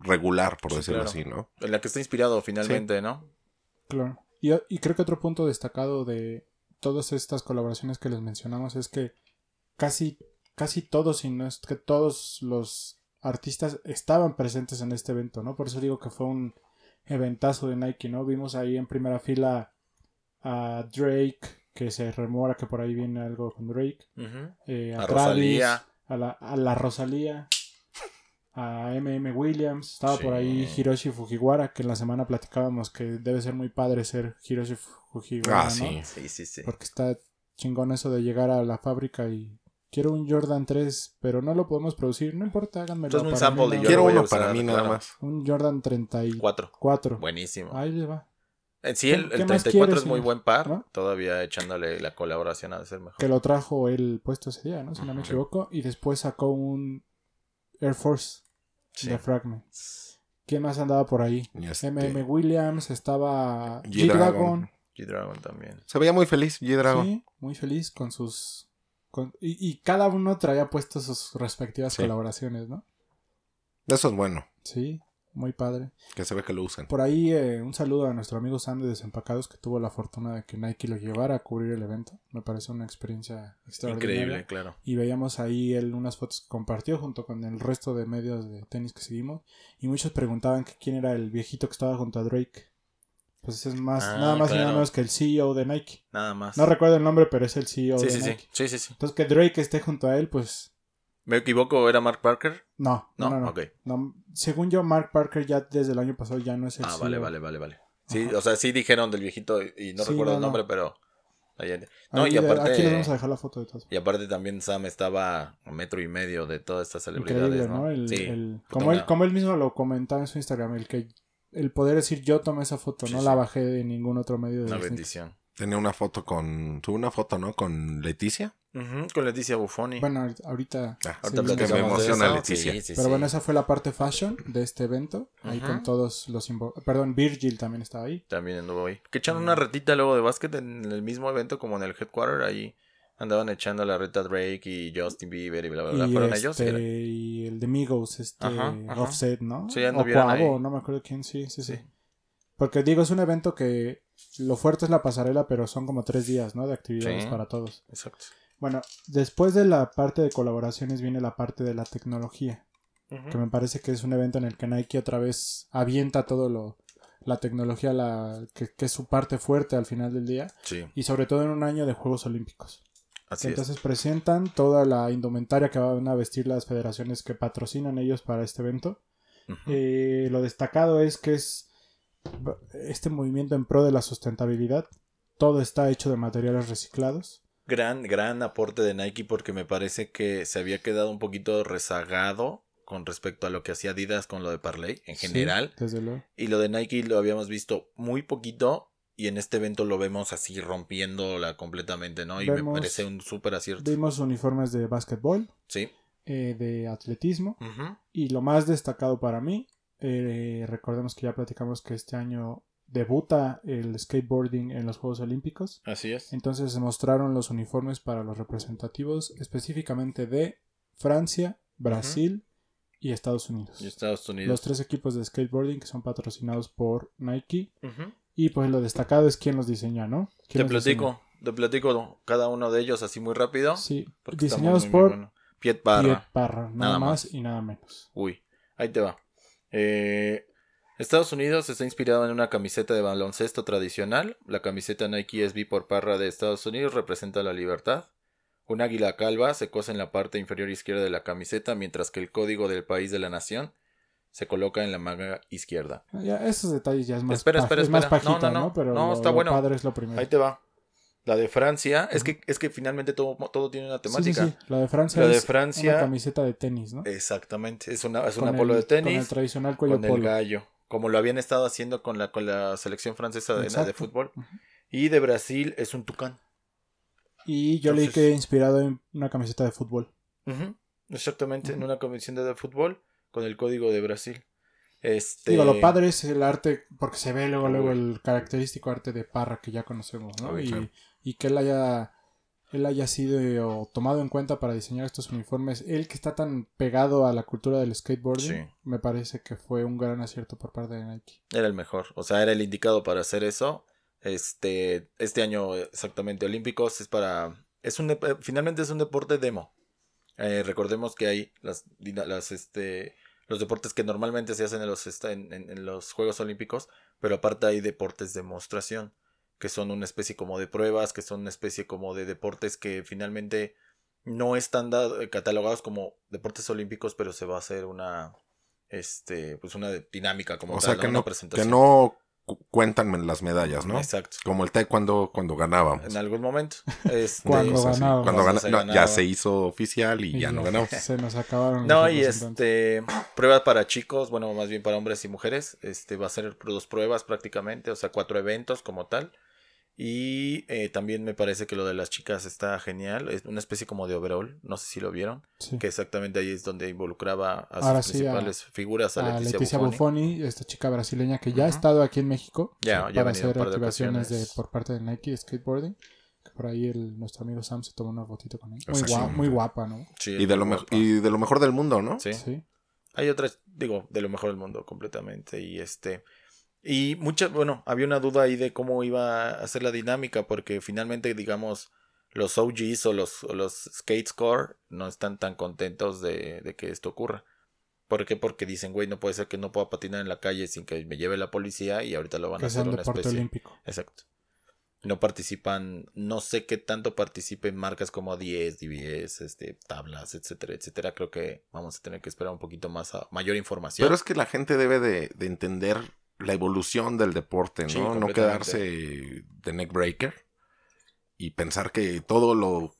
regular, por Sí, decirlo claro. así, ¿no? En la que está inspirado finalmente, ¿no? Claro. Y, y creo que otro punto destacado de todas estas colaboraciones que les mencionamos es que casi, casi todos, si no es que todos los artistas estaban presentes en este evento, ¿no? Por eso digo que fue un eventazo de Nike, ¿no? Vimos ahí en primera fila a Drake, que se remora que por ahí viene algo con Drake, eh, a, A Travis, Rosalía. a la, a la Rosalía, a MM Williams, estaba por ahí Sí. Hiroshi Fujiwara, que en la semana platicábamos que debe ser muy padre ser Hiroshi Fujiwara, Ah, ¿no? sí. Sí, sí, sí. Porque está chingón eso de llegar a la fábrica y quiero un Jordan 3, pero no lo podemos producir, no importa, háganmelo. Entonces, un para sample mí, y yo Quiero uno para mí nada más. Un Jordan 34. Cuatro. Cuatro. Buenísimo. Ahí les va. En sí, ¿Qué- el, el qué más 34 quieres, es muy señor? buen par. ¿No? Todavía echándole la colaboración a ser mejor. Que lo trajo él puesto ese día, ¿no? Si no me equivoco. Y después sacó un Air Force Sí. de Fragment. ¿Quién más andaba por ahí? Este, MM Williams, estaba G-Dragon. G-Dragon. G-Dragon también. Se veía muy feliz, G-Dragon. Sí, muy feliz con sus... con- y, y cada uno traía puestos sus respectivas Sí. colaboraciones, ¿no? Eso es bueno, Sí, muy padre. que se ve que lo usan. Por ahí eh, un saludo a nuestro amigo Sam de Desempacados que tuvo la fortuna de que Nike lo llevara a cubrir el evento. Me parece una experiencia extraordinaria. Increíble, claro. Y veíamos ahí él unas fotos que compartió junto con el resto de medios de tenis que seguimos. Y muchos preguntaban que quién era el viejito que estaba junto a Drake. Pues es más, Ah, nada más y nada menos que el CEO de Nike. Nada más. No recuerdo el nombre, pero es el CEO sí, de sí, Nike. sí, sí, sí. Entonces que Drake esté junto a él, pues ¿Me equivoco? ¿Era Mark Parker? no. No, No, no, no. ok. No, Según yo, Mark Parker ya desde el año pasado ya no es el Ah, CEO. vale, vale, vale, vale. Sí, Ajá. o sea, sí dijeron del viejito y no Sí, recuerdo no, el no. nombre, pero... ahí- No, Ahí y aparte... Aquí les vamos a dejar la foto de todos. Y aparte también Sam estaba a metro y medio de todas estas celebridades, Increíble, ¿no? ¿no? El- sí. el- como, él, una- como él mismo lo comentaba en su Instagram, el que el poder decir yo tomé esa foto, Sí, no sí. la bajé de ningún otro medio de Una Disney. bendición. Tenía una foto con. Tuvo una foto, ¿no? Con Leticia. Con Leticia Buffoni. Bueno, ahorita- ahorita Ah, Sí, me emociona. Leticia. Sí, sí, Pero sí. bueno, esa fue la parte fashion de este evento. Ahí con todos los... Perdón, Virgil también estaba ahí. También anduvo ahí. Que echaron una retita luego de básquet en el mismo evento como en el headquarter. Ahí andaban echando la reta Drake y Justin Bieber y bla, bla, bla. Y, ¿Fueron este, ellos? Era- y el de Migos, este. Offset, ¿no? Sí, o anduvieron Cuavo, ahí. no me acuerdo quién, sí, sí, sí, Sí. Porque digo, es un evento que lo fuerte es la pasarela, pero son como tres días, ¿no? De actividades Sí. para todos. Exacto. Bueno, después de la parte de colaboraciones viene la parte de la tecnología, que me parece que es un evento en el que Nike otra vez avienta todo lo la tecnología la que, que es su parte fuerte al final del día Sí, y sobre todo en un año de Juegos Olímpicos. así Entonces presentan toda la indumentaria que van a vestir las federaciones que patrocinan ellos para este evento. Eh, lo destacado es que es este movimiento en pro de la sustentabilidad. Todo está hecho de materiales reciclados. Gran, gran aporte de Nike porque me parece que se había quedado un poquito rezagado con respecto a lo que hacía Adidas con lo de Parley en Sí, general. desde luego. Y lo de Nike lo habíamos visto muy poquito. Y en este evento lo vemos así rompiéndola completamente, ¿no? Y Vemos- me parece un súper acierto. Vimos uniformes de básquetbol, Sí. eh, de atletismo y lo más destacado para mí, eh, recordemos que ya platicamos que este año debuta el skateboarding en los Juegos Olímpicos. Así es. Entonces se mostraron los uniformes para los representativos específicamente de Francia, Brasil y Estados Unidos. Y Estados Unidos. Los tres equipos de skateboarding que son patrocinados por Nike. Y pues lo destacado es quién los diseña, ¿no? Te ¿Quién los platico, te platico cada uno de ellos así muy rápido. Sí, muy, diseñados muy, muy por bueno. Piet Parra. Piet Parra, nada, Nada más, más. y nada menos. Uy, ahí te va. Eh, Estados Unidos está inspirado en una camiseta de baloncesto tradicional. La camiseta Nike SB por Parra de Estados Unidos representa la libertad. Un águila calva se cose en la parte inferior izquierda de la camiseta, mientras que el código del país de la nación se coloca en la manga izquierda. Ya, esos detalles ya es más, Espera, espera, es más espera. pajita, No, ¿no? no, no. Pero No, lo, está lo bueno. padre es lo primero. Ahí te va. La de Francia, es que, es que finalmente todo, todo tiene una Sí, sí, temática. sí. La de Francia La de es Francia- una camiseta de tenis, ¿no? Exactamente, es una, es Con una polo el- de Con el tenis tradicional cuello con el polo. gallo, como lo habían estado haciendo con la, con la selección francesa de, fútbol. Y de Brasil es un tucán. Y yo leí Entonces- que inspirado en una camiseta de fútbol. Exactamente, en una convención de, fútbol con el código de Brasil. Este... Digo, lo padre es el arte, porque se ve luego, luego el característico arte de Parra que ya conocemos, ¿no? Y, y que él haya él haya sido o tomado en cuenta para diseñar estos uniformes, él que está tan pegado a la cultura del skateboarding, Sí. me parece que fue un gran acierto por parte de Nike. Era el mejor, o sea, era el indicado para hacer eso. Este, este año exactamente Olímpicos es para, es un, finalmente es un deporte demo. Eh, recordemos que hay las, las, este, los deportes que normalmente se hacen en los, en- en los Juegos Olímpicos, pero aparte hay deportes de demostración, que son una especie como de pruebas, que son una especie como de deportes que finalmente no están dado- eh, catalogados como deportes olímpicos, pero se va a hacer una, este, pues una dinámica como O tal, sea, que Una no, que presentación. no cu- cuentan las medallas, ¿no? Exacto. Como el taekwondo cuando ganábamos. En algún momento. Este, Cuando ganábamos. Cuando gana- no, ganaba. ya se hizo oficial y, Y ya no ganamos. Se nos acabaron. No, y este, pruebas para chicos, bueno, más bien para hombres y mujeres. Este, va a ser dos pruebas prácticamente, o sea, cuatro eventos como tal. Y eh, también me parece que lo de las chicas está genial. Es una especie como de overall, no sé si lo vieron. Sí. Que exactamente ahí es donde involucraba a sus Ahora sí, a- principales figuras, a, a Leticia, Leticia Buffoni. Buffoni, esta chica brasileña que ya ha estado aquí en México Ya, ya ha para hacer activaciones de, por parte de Nike skateboarding. Que por ahí el, nuestro amigo Sam se tomó una fotito con él. Muy, gua- Exactamente. muy guapa, ¿no? Sí, Y de, lo guapa. y de lo mejor del mundo, ¿no? Sí. Sí. Hay otras, digo, de lo mejor del mundo completamente. Y este. Y mucha, bueno, había una duda ahí de cómo iba a ser la dinámica, porque finalmente, digamos, los OGs o los, o los Skate Score no están tan contentos de, de que esto ocurra. ¿Por qué? Porque dicen, güey, no puede ser que no pueda patinar en la calle sin que me lleve la policía y ahorita lo van a Que hacer un una especie. olímpico. Exacto. No participan, no sé qué tanto participen marcas como 10, DBS, este, tablas, etcétera, etcétera. Creo que vamos a tener que esperar un poquito más a mayor información. Pero es que la gente debe de, de entender la evolución del deporte, Sí, ¿no? no quedarse de neckbreaker y pensar que todo lo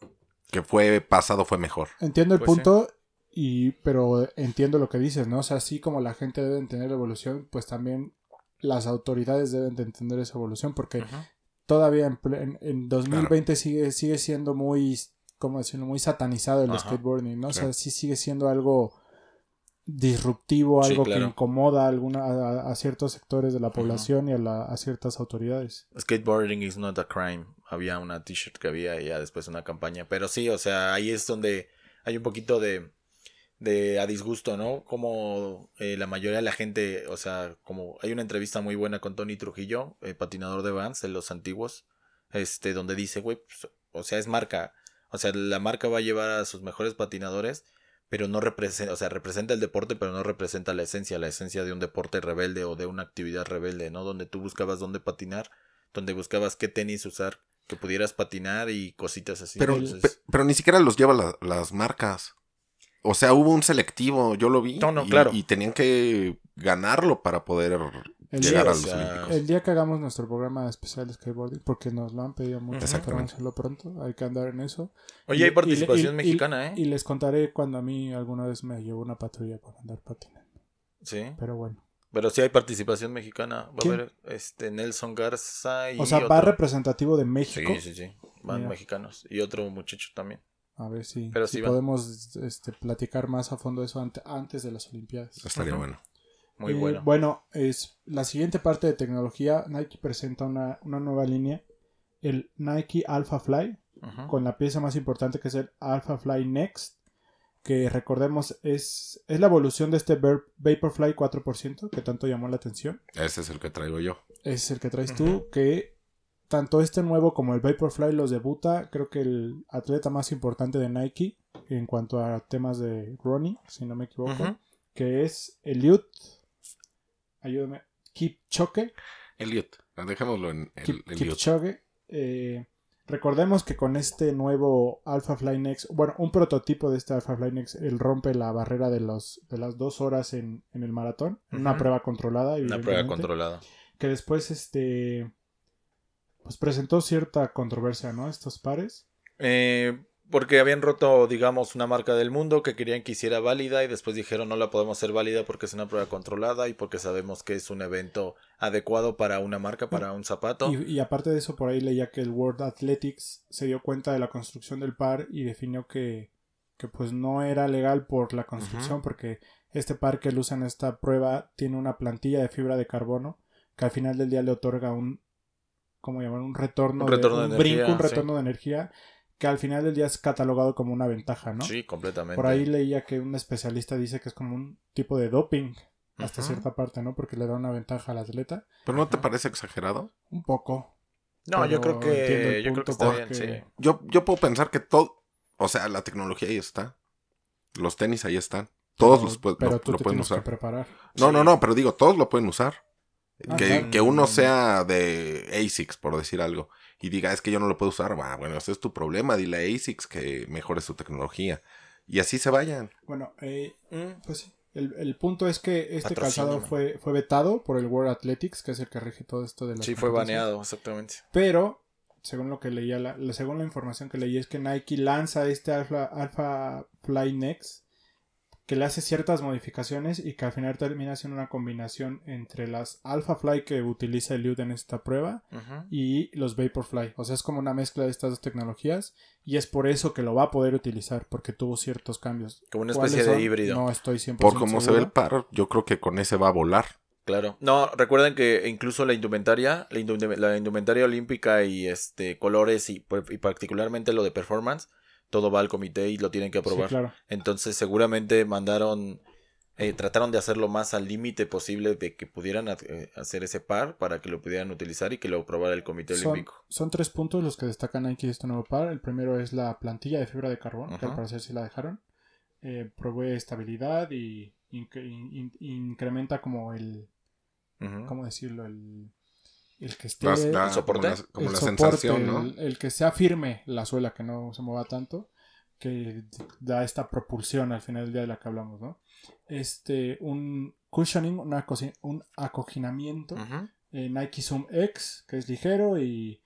que fue pasado fue mejor. Entiendo el Pues sí. punto, y, pero entiendo lo que dices, ¿no? O sea, así como la gente debe entender la evolución, pues también las autoridades deben de entender esa evolución, porque todavía en, en, en 2020 sigue, sigue siendo muy, ¿cómo decirlo? Muy satanizado el Ajá. skateboarding, ¿no? O sea, sí sigue siendo algo disruptivo, Sí, algo que incomoda a, alguna, a, a ciertos sectores de la población y a, la- a ciertas autoridades. Skateboarding is not a crime. Había una t-shirt que había y ya después una campaña. Pero sí, o sea, ahí es donde hay un poquito de, de a disgusto, ¿no? Como eh, la mayoría de la gente, o sea, como hay una entrevista muy buena con Tony Trujillo, patinador de Vans, de los antiguos, este, donde dice, güey, pues, o sea, es marca. O sea, la marca va a llevar a sus mejores patinadores, pero no representa, o sea, representa el deporte, pero no representa la esencia, la esencia de un deporte rebelde o de una actividad rebelde, ¿no? Donde tú buscabas dónde patinar, donde buscabas qué tenis usar, que pudieras patinar y cositas así. Pero, Entonces, pero ni siquiera los lleva la- las marcas. O sea, hubo un selectivo, yo lo vi. No, no, y, claro. y tenían que ganarlo para poder El llegar día- a los o sea, Olímpicos. El día que hagamos nuestro programa especial de skateboarding, porque nos lo han pedido mucho, Exactamente. hacerlo pronto, hay que andar en eso. Oye, Y- hay participación y- y- mexicana, ¿eh? Y les contaré cuando a mí alguna vez me llevó una patrulla para andar patinando. Sí, Pero bueno. pero sí hay participación mexicana. Va ¿Quién? a haber este Nelson Garza y O sea, va representativo de México. Sí, sí, sí. Van Mira. mexicanos. Y otro muchacho también. A ver si, Pero si podemos este, platicar más a fondo de eso ante- antes de las Olimpiadas. Estaría bueno. Muy Eh, bueno. Bueno, es la siguiente parte de tecnología. Nike presenta una, una nueva línea, el Nike Alpha Fly, con la pieza más importante que es el Alpha Fly Next, que recordemos es, es la evolución de este Vap- Vaporfly 4% que tanto llamó la atención. Ese es el que traigo yo. Ese es el que traes tú, que tanto este nuevo como el Vaporfly los debuta, creo que el atleta más importante de Nike en cuanto a temas de running, si no me equivoco, que es Eliud, ayúdame, Kipchoge, Elliot. Dejémoslo en el, Kip- Elliot. Kipchoge. eh, recordemos que con este nuevo Alpha Fly Next, bueno, un prototipo de este Alpha Fly Next, él rompe la barrera de, los, de las dos horas en, en el maratón, una prueba controlada. Una prueba controlada. Que después, este, pues presentó cierta controversia, ¿no? Estos pares. Eh, porque habían roto, digamos, una marca del mundo que querían que hiciera válida y después dijeron no la podemos hacer válida porque es una prueba controlada y porque sabemos que es un evento adecuado para una marca, para un zapato. Y, y aparte de eso, por ahí leía que el World Athletics se dio cuenta de la construcción del par y definió que, que pues no era legal por la construcción porque este par que él usa en esta prueba tiene una plantilla de fibra de carbono que al final del día le otorga un ¿cómo llamar? un retorno, Un retorno de un energía, brinco, un sí. retorno de energía que al final del día es catalogado como una ventaja, ¿no? Sí, completamente. Por ahí leía que un especialista dice que es como un tipo de doping hasta cierta parte, ¿no? Porque le da una ventaja al atleta. ¿Pero no te parece exagerado? Un poco. No, yo creo que, yo creo que está bien, sí. Yo, yo puedo pensar que todo, o sea, la tecnología ahí está. Los tenis ahí están. Todos pero- los pu- Pero lo, tú lo te pueden tienes que usar. preparar. No, no, Sí. no, pero digo, todos lo pueden usar. Ah, que, claro. que uno sea de ASICS, por decir algo, y diga, es que yo no lo puedo usar. Ah, bueno, ese es tu problema. Dile a ASICS que mejore su tecnología. Y así se vayan. Bueno, eh, Mm, pues sí. El, el punto es que este calzado fue, fue vetado por el World Athletics, que es el que rige todo esto de las Sí, fue baneado, exactamente. Pero, según lo que leía, la, la- según la información que leí, es que Nike lanza este Alpha, Alpha Fly Next, que le hace ciertas modificaciones y que al final termina siendo una combinación entre las Alpha Fly que utiliza Eliud en esta prueba Ujú. y los Vaporfly. O sea, es como una mezcla de estas dos tecnologías y es por eso que lo va a poder utilizar, porque tuvo ciertos cambios. Como una ¿Cuáles especie de híbrido. No estoy 100% Por cómo se ve el par, yo creo que con ese va a volar. Claro. No, recuerden que incluso la indumentaria, la, indum- la indumentaria olímpica y este colores y, y particularmente lo de performance, todo va al comité y lo tienen que Sí, aprobar. claro. Entonces seguramente mandaron, eh, trataron de hacerlo más al límite posible de que pudieran eh, hacer ese par para que lo pudieran utilizar y que lo aprobara el comité Son, olímpico. son tres puntos los que destacan de este nuevo par. El primero es la plantilla de fibra de carbón, que al parecer sí la dejaron. Eh, provee estabilidad y inc- in- in- incrementa como el. ¿cómo decirlo? El, el que esté... Las- la- ¿El soporte? Como la, como el la soporte, sensación, ¿no? el, el que sea firme la suela, que no se mueva tanto, que da esta propulsión al final del día de la que hablamos, ¿no? Este, un cushioning, una cosi- un acoginamiento, eh, Nike Zoom X, que es ligero y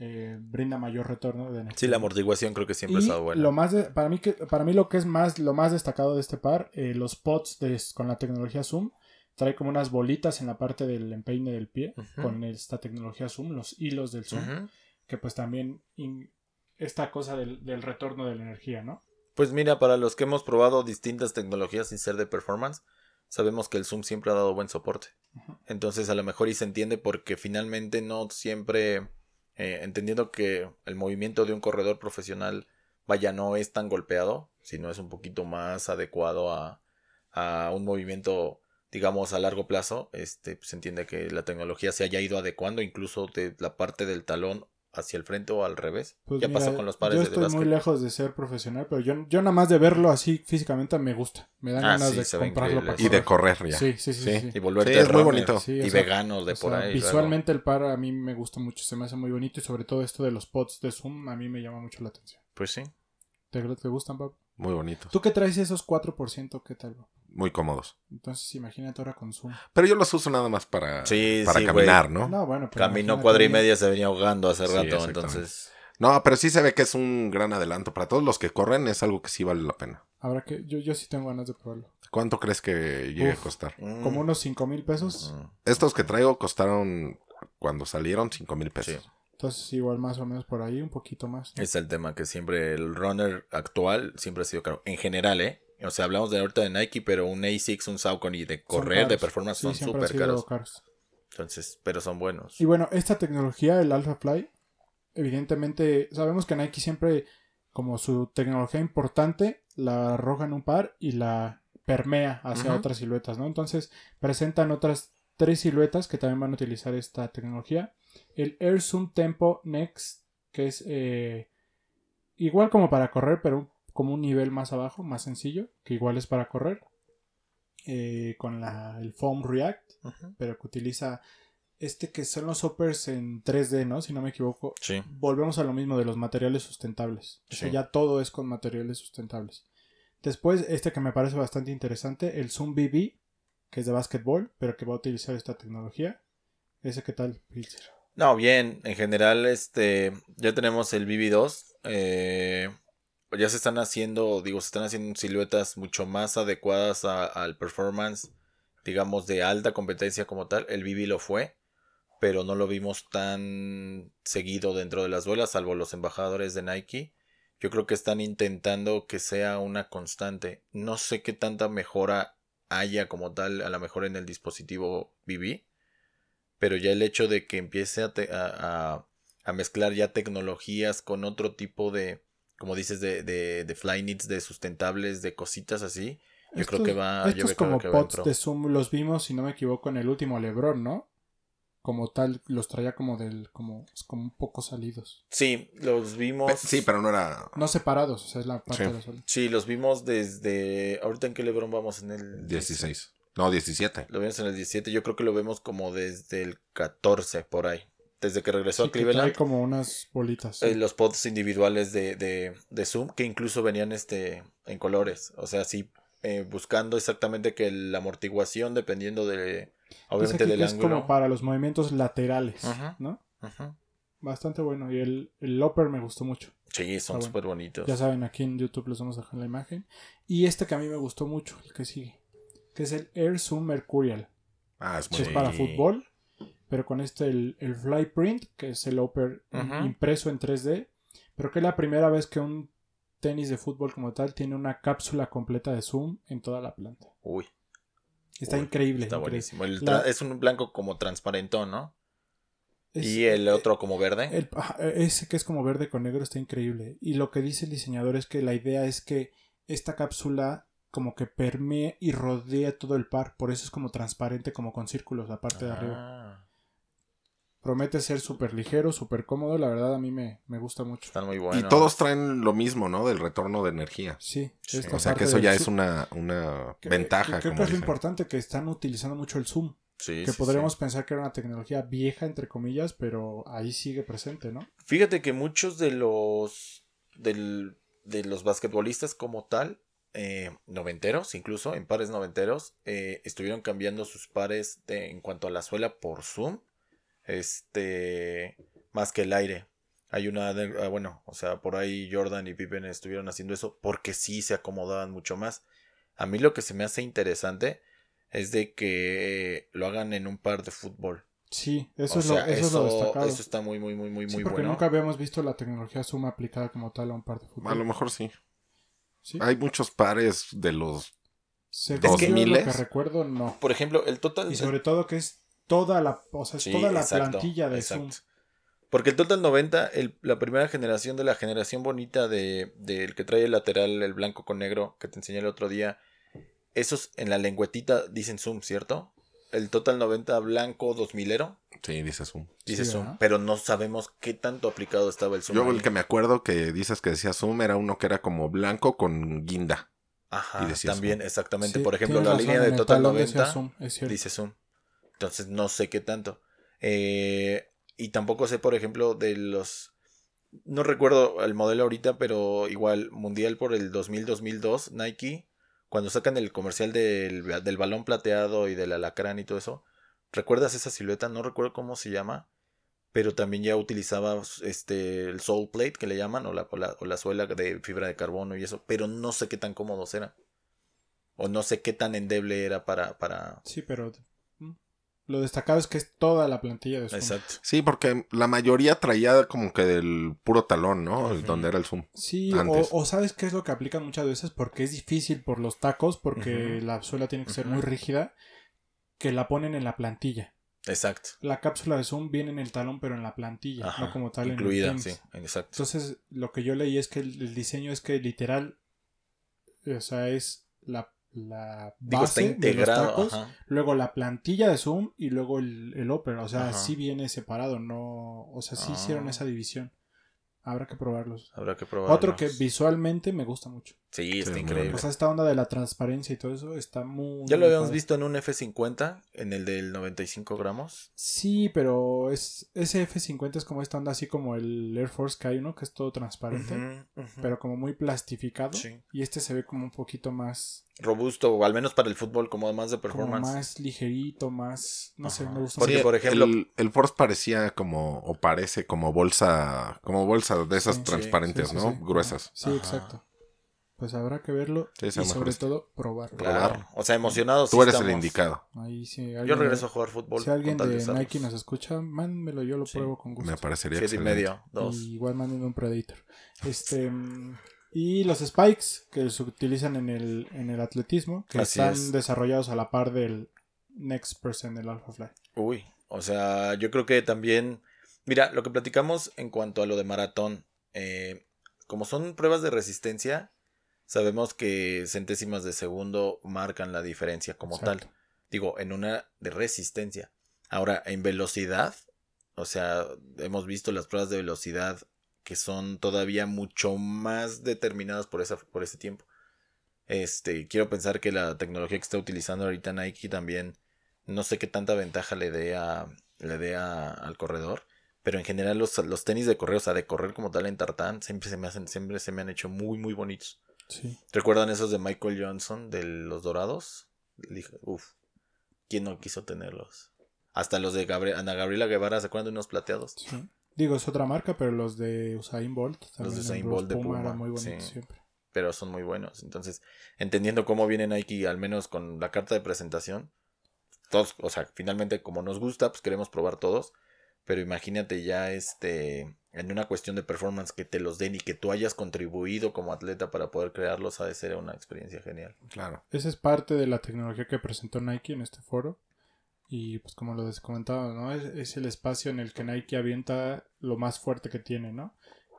eh, brinda mayor retorno de energía. Sí, la amortiguación creo que siempre ha estado buena. lo más de- para mí que para mí lo que es más lo más destacado de este par, eh, los pods de- con la tecnología Zoom trae como unas bolitas en la parte del empeine del pie con esta tecnología Zoom, los hilos del Zoom, que pues también in- esta cosa del, del retorno de la energía, ¿no? Pues mira, para los que hemos probado distintas tecnologías sin ser de performance, sabemos que el Zoom siempre ha dado buen soporte. Entonces a lo mejor y se entiende porque finalmente no siempre, eh, entendiendo que el movimiento de un corredor profesional, vaya, no es tan golpeado, sino es un poquito más adecuado a, a un movimiento, digamos, a largo plazo, este, pues, se entiende que la tecnología se haya ido adecuando incluso de la parte del talón hacia el frente o al revés. Pues ya mira, pasó con los pares yo de estoy muy lejos de ser profesional, pero yo, yo nada más de verlo así físicamente me gusta. Me dan Ah, ganas sí, de comprarlo para Y de correr ya. Sí, sí, sí. Sí. sí. Y volverte Sí, es muy bonito. Y sea, veganos de O por sea, ahí. visualmente el par a mí me gusta mucho, se me hace muy bonito y sobre todo esto de los pods de Zoom a mí me llama mucho la atención. Pues sí. ¿Te, te gustan, Pab? Muy bonitos. ¿Tú qué traes esos 4%? ¿Qué tal? Pab? Muy cómodos. Entonces imagínate ahora con Zoom. Pero yo los uso nada más para, Sí, para sí, caminar, ¿no? No, bueno, pero Caminó cuadra y media, se venía ahogando hace Sí, rato, entonces... No, pero sí se ve que es un gran adelanto. Para todos los que corren es algo que sí vale la pena. Habrá que, yo, yo sí tengo ganas de probarlo. ¿Cuánto crees que llegue Uf. a costar? Como unos 5 mil pesos. Estos que traigo costaron, cuando salieron, 5 mil pesos. Sí. Entonces igual más o menos por ahí, un poquito más. ¿no? Es el tema que siempre el runner actual siempre ha sido caro. En general, ¿eh? O sea, hablamos de ahorita de Nike, pero un ASICS, un Saucony de correr, de caros. performance Sí, son súper sido caros. Entonces, pero son buenos. Y bueno, esta tecnología, el Alpha Fly, evidentemente sabemos que Nike siempre, como su tecnología importante, la arroja en un par y la permea hacia otras siluetas, ¿no? Entonces presentan otras tres siluetas que también van a utilizar esta tecnología. El Air Zoom Tempo Next, que es eh, igual como para correr, pero como un nivel más abajo, más sencillo, que igual es para correr. eh, con la, el Foam React, pero que utiliza este que son los hoppers en 3D, ¿no? Si no me equivoco. Sí. Volvemos a lo mismo de los materiales sustentables. O sea, Sí. ya todo es con materiales sustentables. Después, este que me parece bastante interesante, el Zoom BB, que es de básquetbol, pero que va a utilizar esta tecnología. ¿Ese qué tal, Pilser? No, bien, en general, este, ya tenemos el BB2. eh, ya se están haciendo, digo, se están haciendo siluetas mucho más adecuadas al performance, digamos, de alta competencia como tal. El BB lo fue, pero no lo vimos tan seguido dentro de las duelas, salvo los embajadores de Nike. Yo creo que están intentando que sea una constante. No sé qué tanta mejora haya como tal, a lo mejor en el dispositivo BB pero ya el hecho de que empiece a- a mezclar ya tecnologías con otro tipo de, como dices, de, de, de fly knits, de sustentables, de cositas así. Yo creo que va, yo Estos creo como que pots de Zoom los vimos, si no me equivoco, en el último Lebron, ¿no? Como tal, los traía como del, como, como un poco salidos. Sí, los vimos. Pe- Sí, pero no era No separados, o sea, es la parte Sí. de la suela. Sí, los vimos desde. Ahorita en qué Lebron vamos en el 16. No, 17. Lo vimos en el 17. Yo creo que lo vemos como desde el 14 por ahí. Desde que regresó Sí, a que Cleveland. trae como unas bolitas. sí. eh, los pods individuales de, de, de Zoom que incluso venían este en colores. O sea, sí, eh, buscando exactamente que la amortiguación, dependiendo de. Obviamente del que es ángulo. como para los movimientos laterales, Ajá. ¿no? Ujú. Bastante bueno. Y el, el Loper me gustó mucho. Sí, son bueno. súper bonitos. Ya saben, aquí en YouTube les vamos a dejar la imagen. Y este que a mí me gustó mucho, el que sigue, que es el Air Zoom Mercurial. Ah, es muy que es para fútbol, pero con este el, el Fly Print, que es el Upper impreso en 3D, pero que es la primera vez que un tenis de fútbol como tal tiene una cápsula completa de zoom en toda la planta. Uy, Está Uy, increíble. está increíble. buenísimo. El La- tra- Es un blanco como transparentón, ¿no? Es- y el otro como verde. el- ajá, ese que es como verde con negro está increíble. Y lo que dice el diseñador es que la idea es que esta cápsula como que permee y rodea todo el par, por eso es como transparente, como con círculos la parte de arriba. Promete ser súper ligero, súper cómodo, la verdad a mí me, me gusta mucho. están muy buenos. Y todos traen lo mismo, ¿no? Del retorno de energía. Sí, Sí. esta O sea que eso ya es una, una que- ventaja. que creo como que es lo importante que están utilizando mucho el zoom. Sí, que sí, podríamos sí. pensar que era una tecnología vieja, entre comillas, pero ahí sigue presente, ¿no? Fíjate que muchos de los del- de los basquetbolistas como tal, eh, noventeros, incluso en pares noventeros, eh, estuvieron cambiando sus pares de- en cuanto a la suela por zoom, este, más que el aire. Hay una, ah, bueno, o sea, por ahí Jordan y Pippen estuvieron haciendo eso porque sí se acomodaban mucho más. A mí lo que se me hace interesante es de que lo hagan en un par de fútbol. Sí, eso, O es, sea, lo, eso es lo destacado. eso está muy, muy, muy, muy, Sí, muy porque bueno. nunca habíamos visto la tecnología zoom aplicada como tal a un par de fútbol. A lo mejor sí. Sí. Hay muchos pares de los. Según dos yo lo miles. que recuerdo, no. Por ejemplo, el total. Y sobre todo que es toda la, o sea, es Sí, toda la exacto, plantilla de exacto. zoom. Porque el Total 90, el- la primera generación de la generación bonita de- del que trae el lateral, el blanco con negro, que te enseñé el otro día, esos en la lengüetita dicen Zoom, ¿cierto? El Total 90 blanco 2000ero Sí, dices un. dice Sí, Zoom, ¿verdad? pero no sabemos qué tanto aplicado estaba el Zoom. Yo ahí. el que me acuerdo que dices que decía Zoom era uno que era como blanco con guinda. Ajá, y decía también, Zoom. exactamente. Sí, Por ejemplo, la razón, línea de Total talón decía 90 zoom, es cierto. dice Zoom. Entonces no sé qué tanto. Eh, y tampoco sé, por ejemplo, de los... No recuerdo el modelo ahorita, pero igual, mundial por el 2000-2002, Nike, cuando sacan el comercial del, del balón plateado y del alacrán y todo eso, ¿recuerdas esa silueta? No recuerdo cómo se llama, pero también ya utilizaba este, el soul plate que le llaman, o la, o la, suela de fibra de carbono y eso, pero no sé qué tan cómodos eran. O no sé qué tan endeble era para... para... Sí, pero lo destacado es que es toda la plantilla de zoom. Exacto. Sí, porque la mayoría traía como que del puro talón, ¿no? Donde era el Zoom. Sí, o, sabes qué es lo que aplican muchas veces porque es difícil por los tacos, porque la suela tiene que ser muy rígida, que la ponen en la plantilla. Exacto. La cápsula de zoom viene en el talón, pero en la plantilla, Ajá, no como tal incluida, en el sí, tenis. exacto. Entonces, lo que yo leí es que el, el diseño es que literal, o sea, es la, la Digo, base de los tacos, ajá. luego la plantilla de zoom y luego el, el upper. O sea, Ajá. sí viene separado, no, o sea, sí Ah. hicieron esa división. Habrá que probarlos. Habrá que probarlo. Otro que visualmente me gusta mucho. Sí, está Sí, muy increíble. O sea, esta onda de la transparencia y todo eso está muy... ya lo habíamos padre. visto en un F50, en el del 95 gramos. Sí, pero es ese F50 es como esta onda así como el Air Force que hay uno que es todo transparente, Ujú, ujú. pero como muy plastificado. Sí. Y este se ve como un poquito más, Robusto, o al menos para el fútbol, como más de como performance. más ligerito, más, no sé, Ajá. me gusta. Porque, por ejemplo, el, el Force parecía como, o parece como bolsa, como bolsa de esas Sí, transparentes, sí, sí, ¿no? sí. Gruesas. Sí, Ajá. exacto. Pues habrá que verlo Sí, y sobre este. todo probarlo. claro. probar. O sea, emocionados. Tú sí eres el indicado. Ahí sí, Yo regreso a jugar fútbol. Si alguien de. Nike nos escucha, mándenmelo, yo lo Sí, pruebo con gusto. Me parecería Siete y excelente. medio, dos. Y igual manden un Predator. Este y los spikes que se utilizan en el, en el atletismo, que Así están es. desarrollados a la par del Next Person del Alpha Fly. Uy, o sea, yo creo que también, mira, lo que platicamos en cuanto a lo de maratón, eh, como son pruebas de resistencia, sabemos que centésimas de segundo marcan la diferencia como Exacto. tal. Digo, en una de resistencia. Ahora, en velocidad, o sea, hemos visto las pruebas de velocidad que son todavía mucho más determinadas por, esa, por ese tiempo. Este, quiero pensar que la tecnología que está utilizando ahorita Nike también, no sé qué tanta ventaja le dé a, le dé a- al corredor, pero en general los, los tenis de correr, o sea, de correr como tal en tartán, siempre se me hacen, siempre se me han hecho muy, muy bonitos. Sí. ¿Recuerdan esos de Michael Johnson de los dorados? Dije, Uf, ¿quién no quiso tenerlos? Hasta los de Gabri- Ana Gabriela Guevara, ¿se acuerdan de unos plateados? sí. Digo, es otra marca, pero los de Usain Bolt. también de en Usain Bolt de Puma, muy bonitos sí. siempre. pero son muy buenos. Entonces, entendiendo cómo viene Nike, al menos con la carta de presentación, todos, o sea, finalmente como nos gusta, pues queremos probar todos, pero imagínate ya este, en una cuestión de performance que te los den y que tú hayas contribuido como atleta para poder crearlos, ha de ser una experiencia genial. Claro. Esa es parte de la tecnología que presentó Nike en este foro. Y pues como lo comentaba, ¿no? Es, es el espacio en el que Nike avienta lo más fuerte que tiene, ¿no?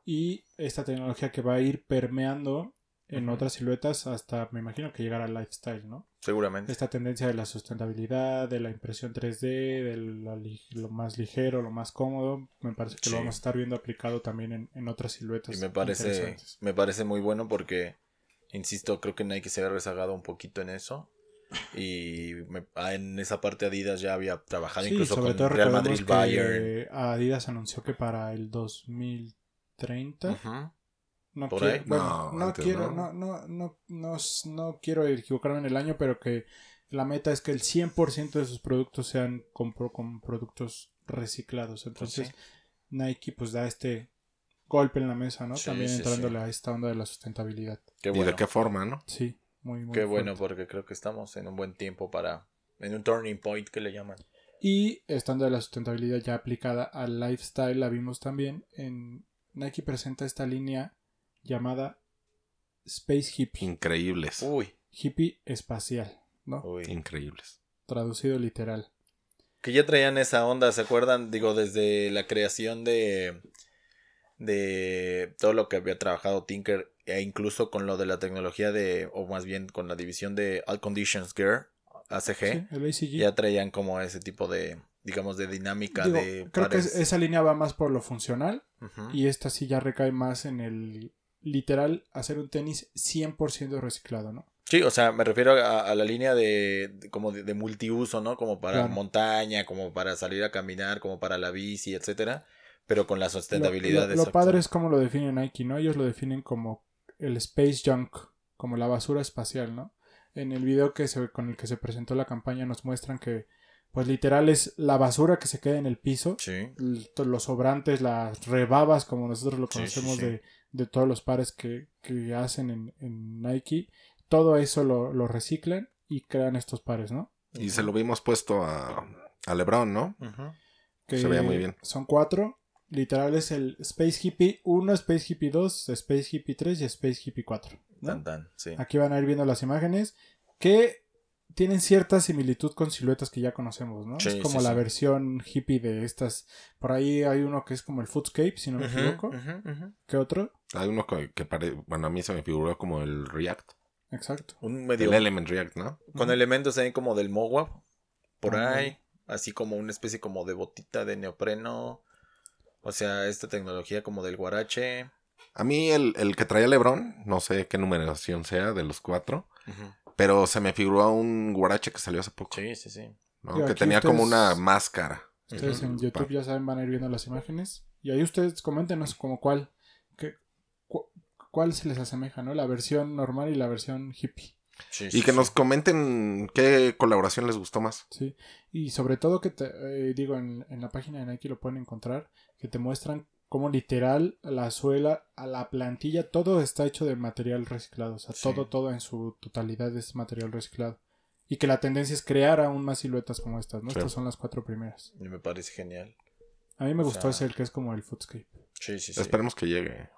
Y esta tecnología que va a ir permeando en otras siluetas hasta, me imagino que llegar al lifestyle, ¿no? Seguramente. Esta tendencia de la sustentabilidad, de la impresión 3D, de la lo más ligero, lo más cómodo, me parece que Sí. lo vamos a estar viendo aplicado también en, en otras siluetas. Y me parece, me parece muy bueno porque, insisto, creo que Nike se había rezagado un poquito en eso. Y me- ah, en esa parte Adidas ya había trabajado Sí, incluso sobre con todo Real Madrid Bayern. Adidas anunció que para el 2030 Ujú. No ¿Por quiero, ahí? bueno, No, no, quiero, no. no, no, no, no, no quiero equivocarme en el año, pero que la meta es que el 100% de sus productos sean con, con productos reciclados. Entonces sí. Nike pues da este golpe en la mesa, ¿no? Sí, También sí, entrándole a esta onda de la sustentabilidad. Qué ¿Y bueno. de qué forma, no? Sí, muy, muy Qué bueno, porque creo que estamos en un buen tiempo para. En un turning point que le llaman. Y estando de la sustentabilidad ya aplicada al lifestyle, la vimos también en Nike presenta esta línea llamada Space Hippie, Increíbles. Uy, hippie espacial, ¿no? uy. Increíbles. Traducido literal. Que ya traían esa onda, ¿se acuerdan? Digo, desde la creación de. de todo lo que había trabajado Tinker, e incluso con lo de la tecnología de. o más bien con la división de All Conditions Gear, ACG, Sí, el ACG. ya traían como ese tipo de. digamos, de dinámica Digo, de. creo que pares. esa línea va más por lo funcional y esta sí ya recae más en el literal hacer un tenis 100% reciclado, ¿no? Sí, o sea, me refiero a, a la línea de, de- como de, de multiuso, ¿no? Como para Claro. montaña, como para salir a caminar, como para la bici, etcétera, pero con la sustentabilidad Lo, de lo, lo padre es como lo define Nike, ¿no? Ellos lo definen como el space junk, como la basura espacial, ¿no? En el video que se, con el que se presentó la campaña nos muestran que, pues literal es la basura que se queda en el piso, Sí. los sobrantes, las rebabas, como nosotros lo sí, conocemos sí. De, de todos los pares que, que hacen en, en Nike, todo eso lo, lo reciclan y crean estos pares, ¿no? Y se lo vimos puesto a, a LeBron, ¿no? Que Se veía muy bien. Son cuatro. Literal es el Space Hippie 1, Space Hippie 2, Space Hippie 3 y Space Hippie 4. ¿no? Tan, tan, sí. Aquí van a ir viendo las imágenes que tienen cierta similitud con siluetas que ya conocemos, ¿no? Sí, es como sí, la sí. versión hippie de estas. Por ahí hay uno que es como el Footscape, si no me equivoco. ¿Qué otro? Hay uno que, que pare... Bueno, a mí se me figuró como el React. Exacto. Un medio El Element React, ¿no? con elementos ahí como del Moab, por Ah, ahí, así como una especie como de botita de neopreno. O sea, esta tecnología como del guarache. A mí el, el que traía LeBron, no sé qué numeración sea de los cuatro, pero se me figuró a un guarache que salió hace poco. Sí, sí, sí. ¿no? Que tenía como una máscara. Ustedes en. YouTube ya saben, van a ir viendo las imágenes. Y ahí ustedes coméntenos como cuál, cuál se les asemeja, ¿no? La versión normal y la versión hippie. Sí, Y sí, que sí. nos comenten qué colaboración les gustó más. Sí, y sobre todo que te eh, digo en, en la página de Nike lo pueden encontrar, que te muestran cómo literal la suela, a la plantilla, todo está hecho de material reciclado, o sea, Sí. todo, todo en su totalidad es material reciclado. Y que la tendencia es crear aún más siluetas como estas, ¿no? Sí. Estas son las cuatro primeras. Y me parece genial. A mí me O gustó sea, ese, el que es como el Footscape. Sí, sí, sí. Esperemos que llegue.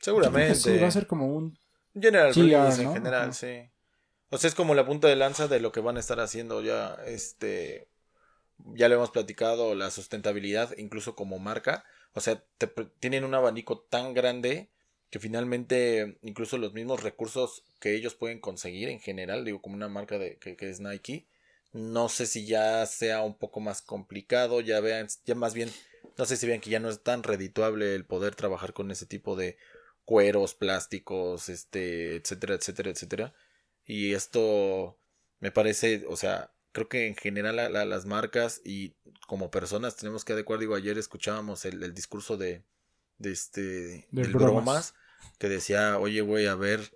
Seguramente. Sí, va a ser como un... General release en general, sí. O sea, es como la punta de lanza de lo que van a estar haciendo ya, este, ya lo hemos platicado, la sustentabilidad, incluso como marca. O sea, te tienen un abanico tan grande que finalmente incluso los mismos recursos que ellos pueden conseguir en general, digo, como una marca de, que, que es Nike, no sé si ya sea un poco más complicado, ya vean, ya más bien, no sé si vean que ya no es tan redituable el poder trabajar con ese tipo de cueros, plásticos, este, etcétera, etcétera, etcétera. Y esto me parece, o sea, creo que en general las marcas y como personas tenemos que adecuar, digo, ayer escuchábamos el, el discurso de, de este, De del bromas. bromas, que decía, oye, güey, a ver,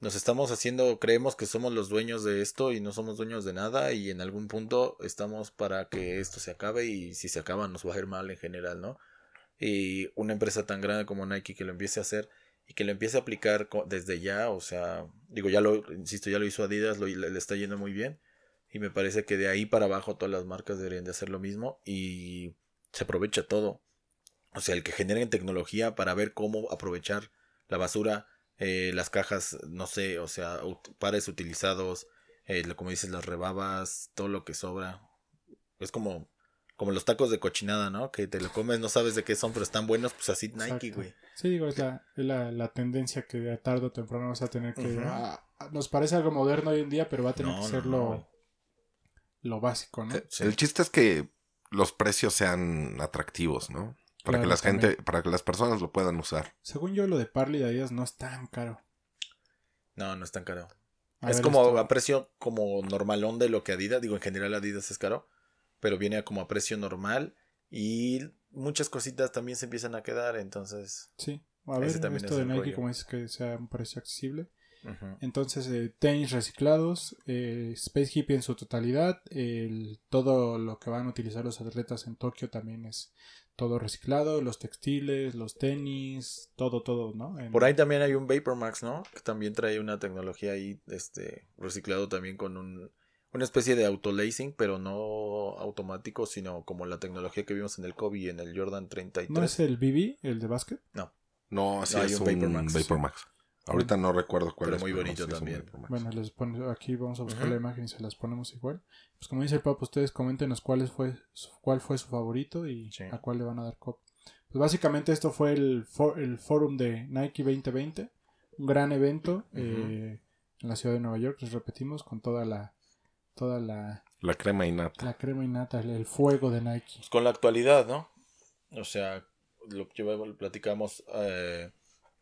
nos estamos haciendo, creemos que somos los dueños de esto y no somos dueños de nada y en algún punto estamos para que esto se acabe y si se acaba nos va a ir mal en general, ¿no? Y una empresa tan grande como Nike que lo empiece a hacer y que lo empiece a aplicar desde ya, o sea, digo, ya lo, insisto, ya lo hizo Adidas, lo, le, está yendo muy bien y me parece que de ahí para abajo todas las marcas deberían de hacer lo mismo y se aprovecha todo. O sea, el que generen tecnología para ver cómo aprovechar la basura, eh, las cajas, no sé, o sea, pares utilizados, eh, como dices, las rebabas, todo lo que sobra. Es como, como los tacos de cochinada, ¿no? Que te lo comes, no sabes de qué son, pero están buenos, pues así Nike, güey. Sí, digo, es la, es la, la tendencia que de tarde o temprano vas a tener que... Ah, ah, nos parece algo moderno hoy en día, pero va a tener No, que no, ser no, lo, lo básico, ¿no? Sí. El chiste es que los precios sean atractivos, ¿no? Para Claro, que la gente, para que las personas lo puedan usar. Según yo, lo de Parley de Adidas no es tan caro. No, no es tan caro. A es ver, como esto- a precio como normalón de lo que Adidas, digo en general Adidas es caro, pero viene como a precio normal y muchas cositas también se empiezan a quedar, entonces... Sí. A ver, también esto es de Nike, rollo. como dices, que sea un precio accesible. ujú. Entonces, eh, tenis reciclados, eh, Space Hippie en su totalidad, el, todo lo que van a utilizar los atletas en Tokio también es todo reciclado, los textiles, los tenis, todo, todo, ¿no? En- Por ahí también hay un VaporMax, ¿no? Que también trae una tecnología ahí, este, reciclado también con un, una especie de autolacing, pero no automático, sino como la tecnología que vimos en el Kobe y en el Jordan 33. ¿No es el BB, el de básquet? No, así No, hay es un VaporMax. Vapormax. Ahorita no recuerdo cuál Pero es. muy no, bonito también. Bueno, les pone, aquí vamos a buscar la imagen y se las ponemos igual. Pues como dice el Papa, ustedes coméntenos cuál fue su, cuál fue su favorito y Sí. a cuál le van a dar copia. Pues básicamente esto fue el, for- el forum de Nike 2020, un gran evento eh, en la ciudad de Nueva York, les repetimos, con toda la toda la, La crema innata. la crema innata, el, el fuego de Nike. Pues con la actualidad, ¿no? O sea, lo que yo- platicamos, eh,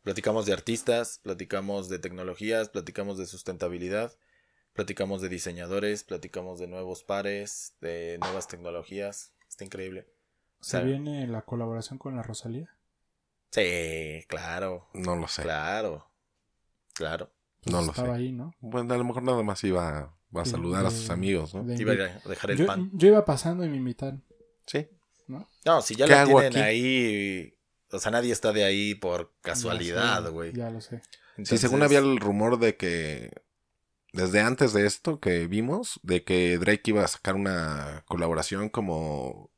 platicamos de artistas, platicamos de tecnologías, platicamos de sustentabilidad, platicamos de diseñadores, platicamos de nuevos pares, de nuevas tecnologías. Está increíble. O ¿Se viene la colaboración con la Rosalía? sí, claro, No lo sé. claro, claro. Pues No lo estaba sé. ahí, ¿no? Bueno, a lo mejor nada más iba, va a De- saludar a sus amigos, ¿no? de Iba a dejar el yo, pan. yo iba pasando y me invitaron. Sí. No, si ya ¿Qué lo hago tienen aquí? ahí, o sea, nadie está de ahí por casualidad, güey. Ya lo sé. Sí, según había el rumor de que desde antes de esto que vimos, de que Drake iba a sacar una colaboración como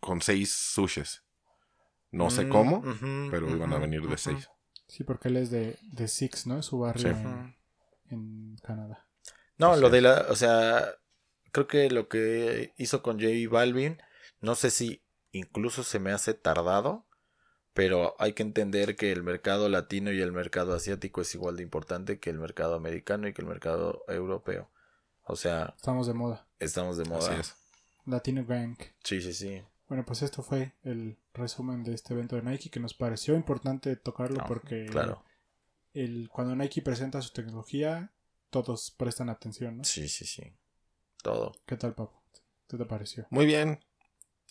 con seis sushis. No sé Mm, cómo, pero iban a venir de seis. Sí, porque él es de, de Six, ¿no? Es su barrio Sí. en, en Canadá. No, Así lo de la, o sea, creo que lo que hizo con J Balvin, no sé si incluso se me hace tardado, pero hay que entender que el mercado latino y el mercado asiático es igual de importante que el mercado americano y que el mercado europeo. O sea, Estamos de moda. estamos de Así moda. es. Latino Gang. Sí, sí, sí. Bueno, pues esto fue el resumen de este evento de Nike que nos pareció importante tocarlo No, porque Claro. el, cuando Nike presenta su tecnología, todos prestan atención, ¿no? Sí, sí, sí. Todo. ¿Qué tal, Papo? ¿Qué te pareció? Muy bien.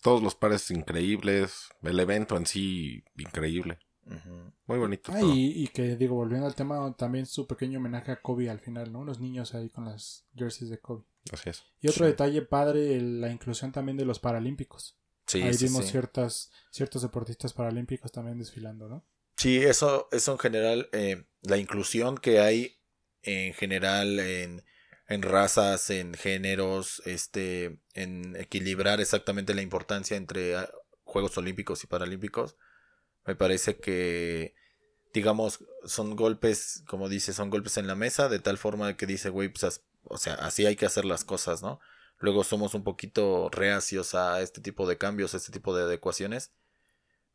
Todos los pares increíbles. El evento en sí, increíble. Ujú. Muy bonito. Ah, todo. y, y que digo, volviendo al tema, también su pequeño homenaje a Kobe al final, ¿no? Unos niños ahí con las jerseys de Kobe. Así es. Y otro Sí. detalle padre, la inclusión también de los paralímpicos. Sí, ahí sí, vimos sí. ciertas, ciertos deportistas paralímpicos también desfilando, ¿no? Sí, eso, eso en general, eh, la inclusión que hay en general en, en razas, en géneros, este, en equilibrar exactamente la importancia entre ah, Juegos Olímpicos y Paralímpicos, me parece que, digamos, son golpes, como dice, son golpes en la mesa, de tal forma que dice, güey, pues, o sea, así hay que hacer las cosas, ¿no? Luego somos un poquito reacios a este tipo de cambios, a este tipo de adecuaciones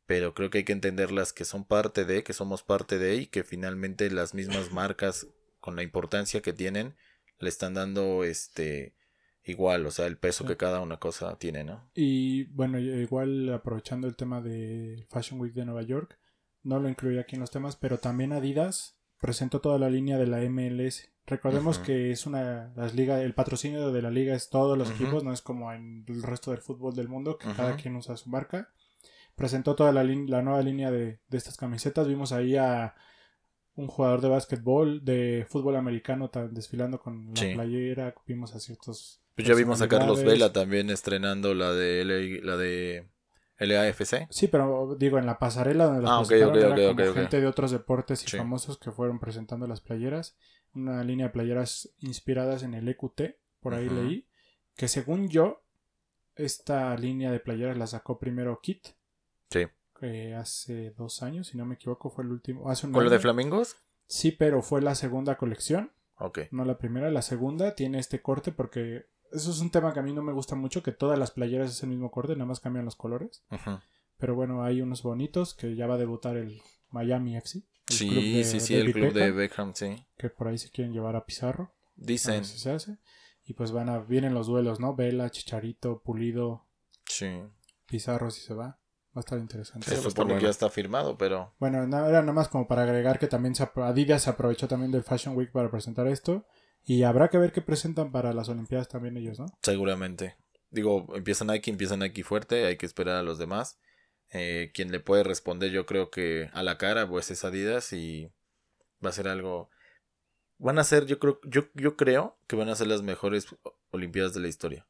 pero creo que hay que entenderlas que son parte de, que somos parte de y que finalmente las mismas marcas con la importancia que tienen le están dando este igual, o sea, el peso Sí. que cada una cosa tiene, ¿no? Y bueno, igual aprovechando el tema de Fashion Week de Nueva York, no lo incluí aquí en los temas, pero también Adidas presentó toda la línea de la MLS. Recordemos que es una las ligas, el patrocinio de la liga es todos los equipos, no es como en el resto del fútbol del mundo que cada quien usa su marca. Presentó toda la, la nueva línea de, de estas camisetas. Vimos ahí a un jugador de básquetbol, de fútbol americano desfilando con la Sí. playera. Vimos a ciertos Pues ya vimos a Carlos. Vela también estrenando la de LA la de LAFC. Sí, pero digo, en la pasarela donde las Ah, ok, presentaron ok, era ok, como gente de otros deportes y Sí. famosos que fueron presentando las playeras. Una línea de playeras inspiradas en el EQT, por ahí Ujú. leí. Que según yo, esta línea de playeras la sacó primero Kit, Sí. Que hace dos años, si no me equivoco, fue el último. Hace un ¿Con lo de flamingos? Sí, pero fue la segunda colección, Ok. no la primera. La segunda tiene este corte porque eso es un tema que a mí no me gusta mucho, que todas las playeras es el mismo corte, nada más cambian los colores. Pero bueno, hay unos bonitos que ya va a debutar el Miami FC. el Sí, club de sí, sí, el club de Beckham, sí. Que por ahí se quieren llevar a Pizarro. A Dicen. ver si se hace. Y pues van a, vienen los duelos, ¿no? Vela, Chicharito, Pulido, Sí. Pizarro si se va. Va a estar interesante. Se Eso está supone que bueno. ya está firmado, pero Bueno, no, era nada más como para agregar que también se apro- Adidas se aprovechó también del Fashion Week para presentar esto. Y habrá que ver qué presentan para las Olimpiadas también ellos, ¿no? seguramente. Digo, empieza Nike, empieza Nike fuerte, hay que esperar a los demás. Eh, quien le puede responder, yo creo que a la cara, pues es Adidas y va a ser algo. Van a ser, yo creo, yo, yo creo que van a ser las mejores Olimpiadas de la historia.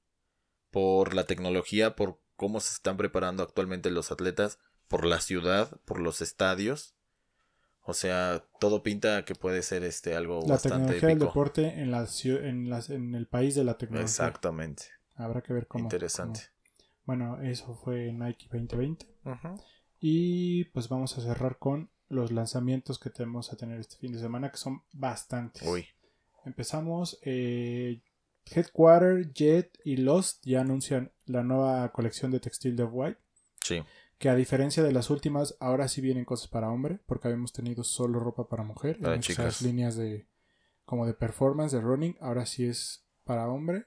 Por la tecnología, por cómo se están preparando actualmente los atletas, por la ciudad, por los estadios. O sea, todo pinta que puede ser este algo La bastante tecnología del deporte en, la, en, las, en el país de la tecnología. Exactamente. Habrá que ver cómo. Interesante. cómo- Bueno, eso fue Nike 2020. Ujú. Y pues vamos a cerrar con los lanzamientos que tenemos a tener este fin de semana, que son bastantes. Uy. Empezamos. eh, Headquarter, Jet y Lost ya anuncian la nueva colección de textil de White. Sí. Que a diferencia de las últimas, ahora sí vienen cosas para hombre, porque habíamos tenido solo ropa para mujer. Para chicas. líneas de como de performance, de running, ahora sí es para hombre.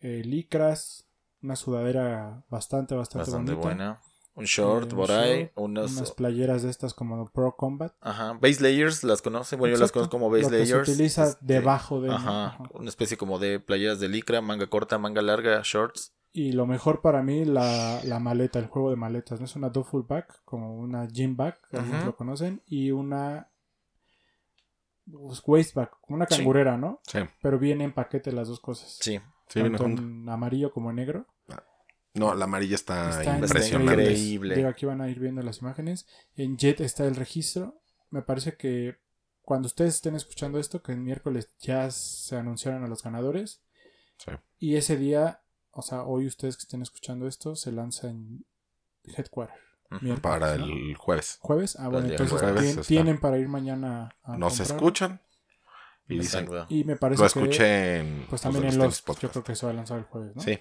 Eh, licras, una sudadera bastante, bastante, Bastante bonita. buena. Un short Eh, por ahí. short, Unos. Unas playeras de estas como Pro Combat. Ajá. Base layers, ¿las conoce? Bueno, yo las conozco como base lo que layers. se utiliza Este, debajo de Ajá. Ajá. Una especie como de playeras de licra, manga corta, manga larga, shorts. Y lo mejor para mí, la, la maleta, el juego de maletas. No es una duffel bag, como una gym bag, algunos lo conocen, y una pues, waist bag, como una Sí. cangurera, ¿no? Sí, Pero viene en paquete las dos cosas. Sí. sí, tanto en amarillo como en negro. No, la amarilla está, Están impresionante. increíble. Digo, aquí van a ir viendo las imágenes. En Jet está el registro. Me parece que cuando ustedes estén escuchando esto, que el miércoles ya se anunciaron a los ganadores. Sí. Y ese día, o sea, hoy ustedes que estén escuchando esto, se lanza en Headquarter. Para ¿no? el jueves. ¿Jueves? Ah, bueno, entonces jueves tien- está. tienen para ir mañana a Nos comprar. escuchan y dicen, Exacto. Y me parece lo que escuché en, pues pues, también en los yo creo que se va a lanzar el jueves, ¿no? Sí,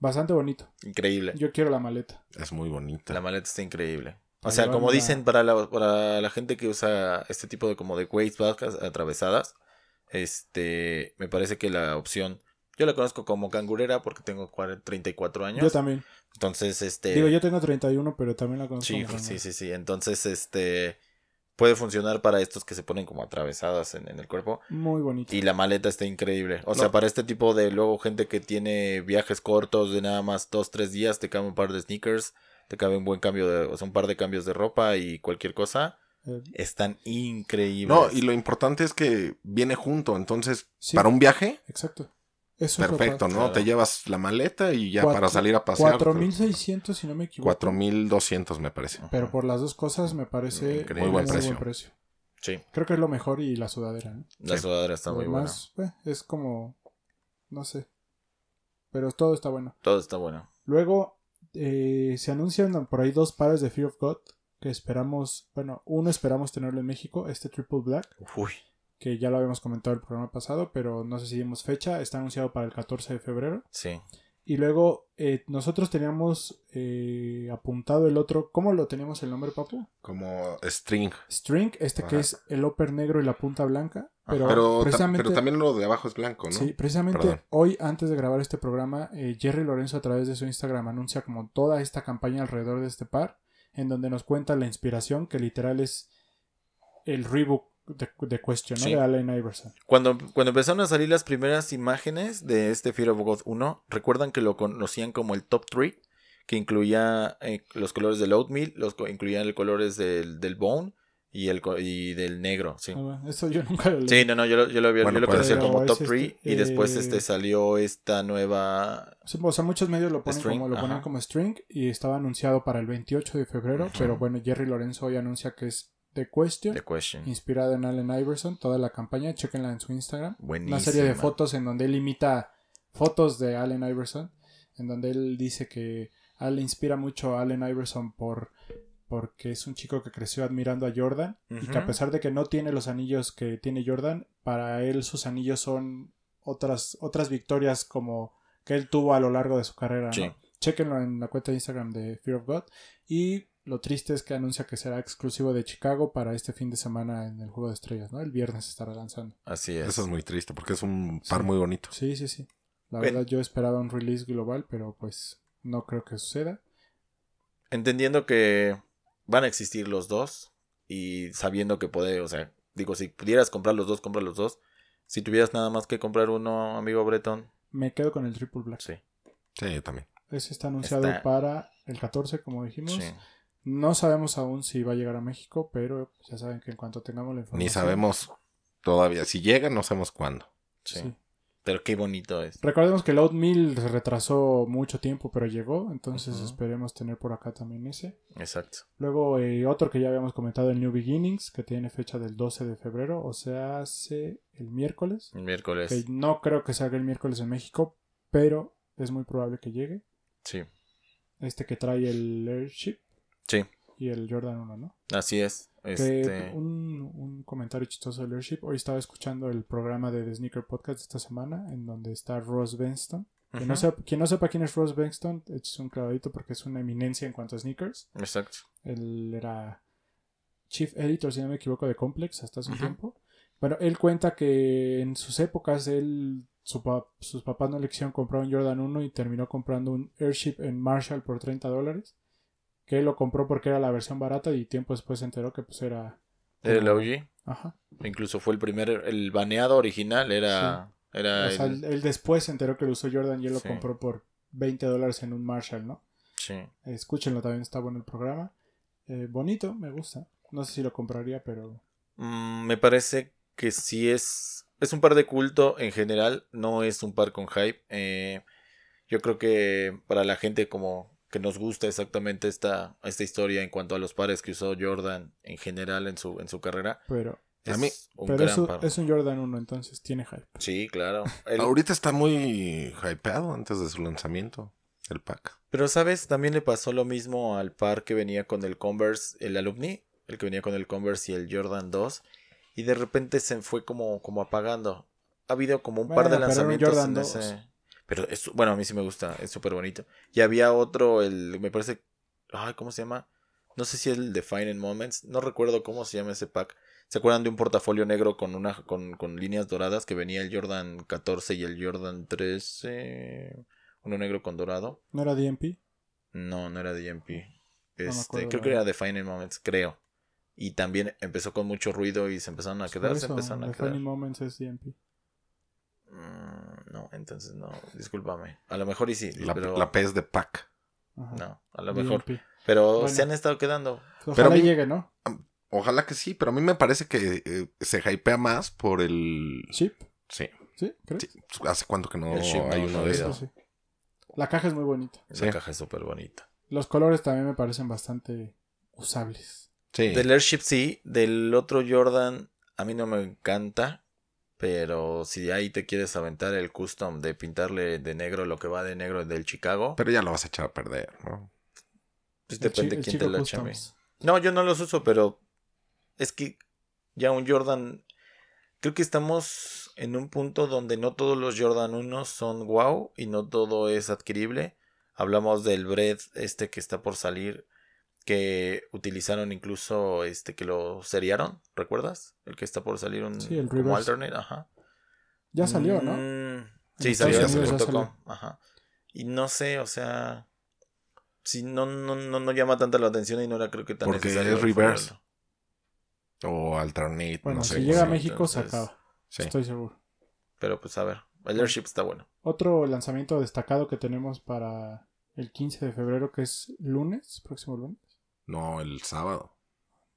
Bastante bonito. Increíble. Yo quiero la maleta. es muy bonita. La maleta está increíble. O Ahí sea, como dicen para la, para la gente que usa este tipo de como de waist bags atravesadas, este, me parece que la opción, yo la conozco como cangurera porque tengo 40 34 años. Yo también. Entonces, este, Digo, yo tengo 31, pero también la conozco. sí, como sí, Fernanda. sí, sí. Entonces, este, puede funcionar para estos que se ponen como atravesadas en, en el cuerpo. Muy bonito. Y la maleta está increíble. O No. sea, para este tipo de luego gente que tiene viajes cortos de nada más dos, tres días, te cabe un par de sneakers, te cabe un buen cambio de, o sea, un par de cambios de ropa y cualquier cosa. Eh, Están increíbles. No, y lo importante es que viene junto, entonces, Sí. para un viaje, exacto. Eso perfecto. ¿no? Claro. Te llevas la maleta y ya Cuatro- para salir a pasear. 4600, si no me equivoco. 4200 me parece. Pero por las dos cosas me parece Increíble. Muy buen precio. precio. Sí, Creo que es lo mejor y la sudadera. ¿no? la Sí. sudadera está Lo muy buena. eh, es como. No sé. Pero todo está bueno. Todo está bueno. Luego eh, se anuncian por ahí dos pares de Fear of God. Que esperamos. Bueno, uno esperamos tenerlo en México. Este Triple Black. Uy, Que ya lo habíamos comentado el programa pasado. Pero no sé si dimos fecha. Está anunciado para el 14 de febrero. sí. Y luego eh, nosotros teníamos eh, apuntado el otro. ¿Cómo lo teníamos el nombre, papu? Como string. String, este que es el upper negro y la punta blanca. Pero, precisamente, pero también lo de abajo es blanco, ¿no? sí, precisamente Perdón. hoy, antes de grabar este programa, eh, Jerry Lorenzo a través de su Instagram anuncia como toda esta campaña alrededor de este par, en donde nos cuenta la inspiración, que literal es el rebook de, de Question, ¿no? Sí. De Allen Iverson. Cuando, cuando empezaron a salir las primeras imágenes de este Fear of God 1, recuerdan que lo conocían como el Top 3, que incluía eh, los colores del Oatmeal, los co- incluían los colores del, del Bone y, el, co- y del negro, sí. Ah, Eso yo nunca lo leí. Sí, no, no, yo lo, yo lo, había- Bueno, yo lo conocía ser. como Top es 3 este, y después eh, este salió esta nueva... Sí, o sea, muchos medios lo ponen String, como, lo ponen como string y estaba anunciado para el 28 de febrero, pero bueno, Jerry Lorenzo hoy anuncia que es The Question, The Question. inspirada en Allen Iverson, toda la campaña, chequenla en su Instagram. Buenísima. Una serie de fotos en donde él imita fotos de Allen Iverson, en donde él dice que a él le inspira mucho a Allen Iverson por porque es un chico que creció admirando a Jordan y que a pesar de que no tiene los anillos que tiene Jordan, para él sus anillos son otras otras victorias como que él tuvo a lo largo de su carrera. ¿no? Sí. Chequenlo en la cuenta de Instagram de Fear of God. Y lo triste es que anuncia que será exclusivo de Chicago para este fin de semana en el Juego de Estrellas, ¿no? El viernes estará lanzando. Así es. Eso es muy triste porque es un par Sí. muy bonito. Sí, sí, sí. La Bueno. verdad yo esperaba un release global, pero pues no creo que suceda. Entendiendo que van a existir los dos y sabiendo que puede, o sea, digo, si pudieras comprar los dos, compra los dos. Si tuvieras nada más que comprar uno, amigo Breton, Me quedo con el Triple Black. sí. Sí, yo también. Ese está anunciado Está- para el 14, como dijimos. sí. No sabemos aún si va a llegar a México, pero ya saben que en cuanto tengamos la información. Ni sabemos todavía. Si llega, no sabemos cuándo. Sí. Sí. Pero qué bonito es. Recordemos que el Oatmeal se retrasó mucho tiempo, pero llegó. Entonces esperemos tener por acá también ese. Exacto. Luego eh, otro que ya habíamos comentado, el New Beginnings, que tiene fecha del 12 de febrero, o sea, hace el miércoles. El miércoles. Que no creo que salga el miércoles en México, pero es muy probable que llegue. Sí. Este que trae el Airship Sí. y el Jordan 1, ¿no? Así es. Este. un, un comentario chistoso del Airship. Hoy estaba escuchando el programa de The Sneaker Podcast de esta semana, en donde está Ross Benston. Quien, no sepa, quien no sepa quién es Ross Benston, es un clavadito porque es una eminencia en cuanto a sneakers. Exacto. Él era chief editor, si no me equivoco, de Complex hasta hace un tiempo. Bueno, él cuenta que en sus épocas él, su pa- sus papás no le quisieron comprar un Jordan 1 y terminó comprando un Airship en Marshall por 30 dólares. Que él lo compró porque era la versión barata y tiempo después se enteró que pues era... Era el OG. Ajá. Incluso fue el primer. El baneado original era. Era O sea, el- él, después se enteró que lo usó Jordan y él lo compró por 20 dólares en un Marshall, ¿no? Sí. Escúchenlo, también está bueno el programa. Eh, bonito, me gusta. No sé si lo compraría, pero... Mm, me parece que sí es. Es un par de culto en general. No es un par con hype. Eh, yo creo que para la gente como que nos gusta exactamente esta, esta historia en cuanto a los pares que usó Jordan en general en su, en su carrera. pero Es A mí- un pero gran es un, par. es un Jordan 1, entonces tiene hype. Sí, claro. El- Ahorita está muy hypeado antes de su lanzamiento. El pack. Pero, ¿sabes? También le pasó lo mismo al par que venía con el Converse, el Alumni, el que venía con el Converse y el Jordan 2, y de repente se fue como, como apagando. Ha habido como un par de lanzamientos en 2. ese... Pero es, bueno, a mí sí me gusta, es súper bonito. Y había otro, el, me parece, ay, ¿cómo se llama? No sé si es el Defining Moments, no recuerdo cómo se llama ese pack. ¿Se acuerdan de un portafolio negro con una con, con líneas doradas que venía el Jordan 14 y el Jordan 13? Uno negro con dorado. ¿No era DMP? No, no era DMP. Este, creo que era. Defining Moments, creo. Y también empezó con mucho ruido y se empezaron a Pues quedar, se empezaron a quedar. Funny Moments es DMP. Mm, no, entonces no, discúlpame. A lo mejor y sí, La, pero la P es de pack. Ajá. no, a lo mejor. Pero Bueno. se han estado quedando. Ojalá Pero a mí- llegue, ¿no? Ojalá que sí, pero a mí me parece que eh, se hypea más por el... Chip, Sí. ¿sí? ¿Crees? sí. ¿Hace cuánto que no hay uno de esos? Sí. La caja es muy bonita. La Sí. caja es súper bonita. Los colores también me parecen bastante usables. Sí. Del Airship sí, del otro Jordan a mí no me encanta. Pero si ahí te quieres aventar el custom de pintarle de negro lo que va de negro del Chicago, Pero ya lo vas a echar a perder, ¿no? pues depende quién te lo chame. No, yo no los uso, pero es que ya un Jordan. Creo que estamos en un punto donde no todos los Jordan 1 son wow y no todo es adquirible. Hablamos del bread este que está por salir que utilizaron incluso este que lo seriaron, ¿recuerdas? El que está por salir un Sí, el como alternate, ajá. Ya salió, ¿no? Mm, sí, salió Unidos ya salió. Ajá. Y no sé, o sea, si no, no, no, no llama tanta la atención y no la creo que tan Porque necesario es reverse. O alternate, Bueno, no si sé. llega a México se acaba. Sí. Estoy seguro. Pero pues a ver, el Airship está bueno. Otro lanzamiento destacado que tenemos para el 15 de febrero, que es lunes, próximo lunes. No, el sábado.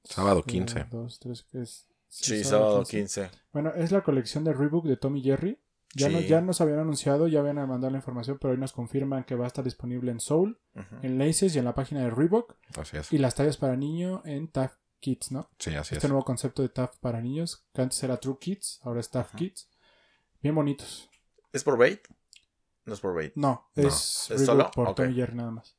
Sábado Eh, 15. dos, tres, es- Sí, sábado 15. Bueno, es la colección de Reebok de Tommy Jerry. Ya, no- ya nos habían anunciado, ya habían mandado la información, pero hoy nos confirman que va a estar disponible en Soul, en Laces y en la página de Reebok. Así es. Y las tallas para niño en TAF Kids, ¿no? Sí, así Este es. nuevo concepto de TAF para niños, que antes era True Kids, ahora es TAF Kids. Bien bonitos. ¿Es por bait? No es por bait. No, No. es, ¿Es Reebok solo? por Ok. Tommy Jerry nada más.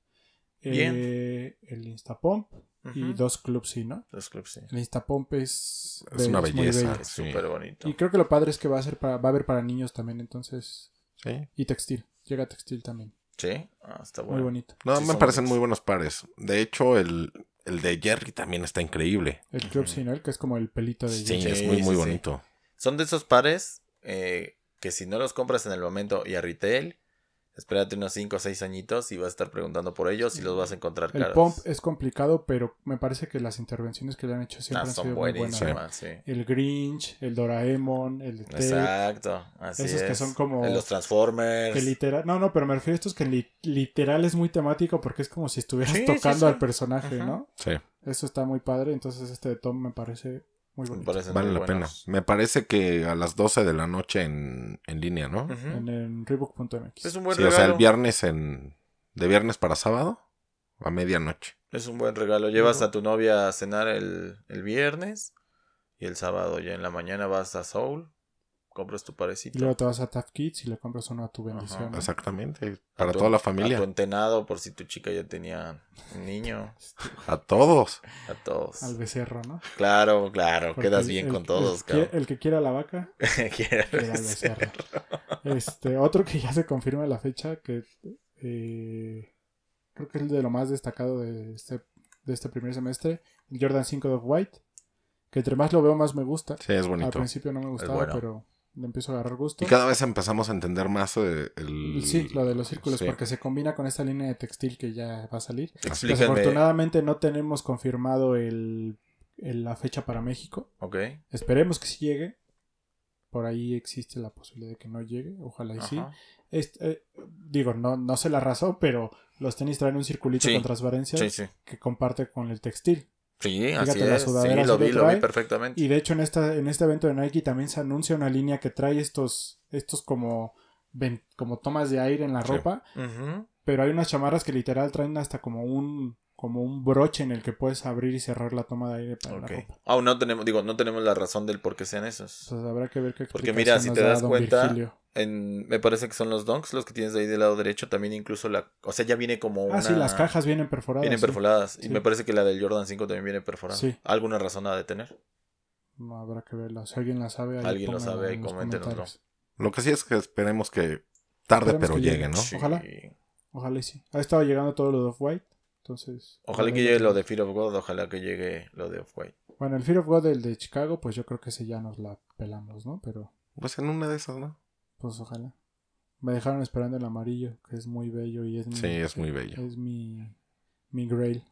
Bien. Eh, el Instapump y dos clubs, sí, ¿no? Los clubs, sí. El Instapump es, Es una muy belleza. Es Sí. súper bonito. Y creo que lo padre es que va a ser para, va a haber para niños también, entonces. Sí. Y textil. Llega textil también. Sí, ah, está Muy bueno. bonito. No, Sí, me parecen bonitos. muy buenos pares. De hecho, el, el de Jerry también está increíble. El club Ujú. sí, ¿no? El que es como el pelito de Sí, Jerry. es Sí, muy, sí, muy sí. bonito. Son de esos pares eh, que si no los compras en el momento y a retail, espérate unos 5 o 6 añitos y vas a estar preguntando por ellos y los vas a encontrar El caros. pump es complicado, pero me parece que las intervenciones que le han hecho siempre Ah, han son sido muy buenas. buenísimas, sí. El Grinch, el Doraemon, el Ted, Exacto, así Esos que son como- los Transformers. que literal, no, no, pero me refiero a estos que li- literal es muy temático porque es como si estuvieras Sí, sí, tocando sí. al personaje, Ajá. ¿no? Sí, Eso está muy padre, entonces este de Tom me parece muy Me bonito. vale muy la pena. Me parece que a las 12 de la noche en, en línea, ¿no? En, en Reebok.mx. Es un buen Sí, o regalo. sea, el viernes en... De viernes para sábado a medianoche. Es un buen regalo. Llevas a tu novia a cenar el, el viernes y el sábado ya en la mañana vas a Soul, compras tu Y parecito. luego te vas a TAF Kids y le compras uno a tu bendición. Exactamente. Para tu- toda la A tu familia. entenado por si tu chica ya tenía un niño. A todos. A todos. Al becerro, ¿no? Claro, claro. Porque quedas el- bien el- con todos, el, cabrón. el que quiera la vaca, quiera al becerro. Este, otro que ya se confirma la fecha, que eh, creo que es de lo más destacado de este, de este primer semestre, el Jordan 5 de White, que entre más lo veo más me gusta. Sí, es Al bonito. principio no me gustaba, bueno. pero le empiezo a agarrar gusto. Y cada vez empezamos a entender más eh, el... Sí, lo de los círculos, Sí. porque se combina con esta línea de textil que ya va a salir. Explícame. Desafortunadamente no tenemos confirmado el, el- la fecha para México. Ok. Esperemos que sí llegue. Por ahí existe la posibilidad de que no llegue. Ojalá y sí. Este, eh, digo, no, no sé la razón, pero los tenis traen un circulito Sí. con transparencia sí. que comparte con el textil. Sí, Fíjate, así la es. Sí, sudadera lo sí lo vi, lo vi perfectamente. Y de hecho en esta, en este evento de Nike también se anuncia una línea que trae estos, estos como, ven- como tomas de aire en la Sí. ropa. Pero hay unas chamarras que literal traen hasta como un, como un broche en el que puedes abrir y cerrar la toma de aire para la ropa. Aún no tenemos, digo, no tenemos la razón del por qué sean esos. Entonces habrá que ver qué Porque mira, si te das cuenta, Virgilio. En, me parece que son los donks los que tienes de ahí del lado derecho. También incluso la... O sea, ya viene como una... Ah, sí, las cajas vienen perforadas. Vienen sí. perforadas. Sí. Y me parece que la del Jordan 5 también viene perforada. Sí. ¿Alguna razón ha de tener? No, habrá que verla. Si alguien la sabe, ahí Alguien lo sabe, los coméntenoslo. Lo que sí es que esperemos que tarde Esperemos pero que llegue, llegue. ¿no? Sí. Ojalá. Ojalá y sí. Ha estado llegando todo lo de Off-White. Entonces. Ojalá que llegue lo de Fear of God, ojalá que llegue lo de Off-White. Bueno, el Fear of God, el de Chicago, pues yo creo que ese ya nos la pelamos, ¿no? Pero, Pues en una de esas, ¿no? Pues ojalá. Me dejaron esperando el amarillo, que es muy bello y es mi. Sí, es muy bello. Es mi. Mi grail.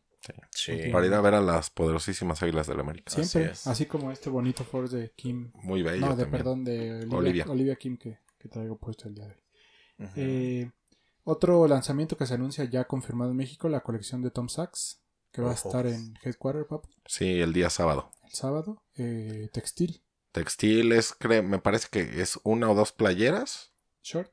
Sí. Ok. Para ir a ver a las poderosísimas águilas del América. Así Siempre. es. Así, como este bonito Force de Kim. Muy bello no, de también. perdón, de Olivia, Olivia. Olivia. Kim que, que traigo puesto el día de hoy. Eh, otro lanzamiento que se anuncia ya confirmado en México, la colección de Tom Sachs, que va a estar en Headquarter, papu, Sí, el día sábado. el sábado. Eh, textil, Textiles, creo, me parece que es una o dos playeras. short,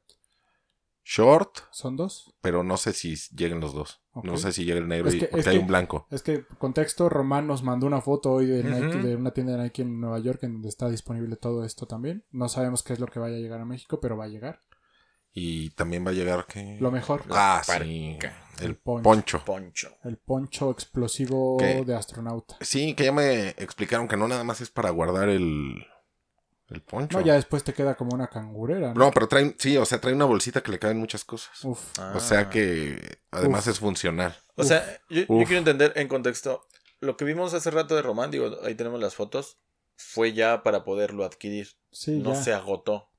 Short, son dos. pero no sé si lleguen los dos. No sé si llega el negro Es y que- porque es hay que- un blanco. Es que, contexto, Román nos mandó una foto hoy de, Nike- de una tienda de Nike en Nueva York en donde está disponible todo esto también. No sabemos qué es lo que vaya a llegar a México, pero va a llegar. Y también va a llegar que... Lo mejor, Ah, La sí. parca. El El poncho. poncho. Poncho. el poncho explosivo ¿Qué? de astronauta. Sí, que ya me explicaron que no nada más es para guardar el, El poncho. No, ya después te queda como una cangurera. ¿no? No, pero trae, sí, o sea, trae una bolsita que le caben muchas cosas. Uf. Ah. O sea que además Uf. es funcional. O sea, yo, quiero entender en contexto. Lo que vimos hace rato de Román, digo, ahí tenemos las fotos, fue ya para poderlo adquirir. Sí, no ya. se agotó.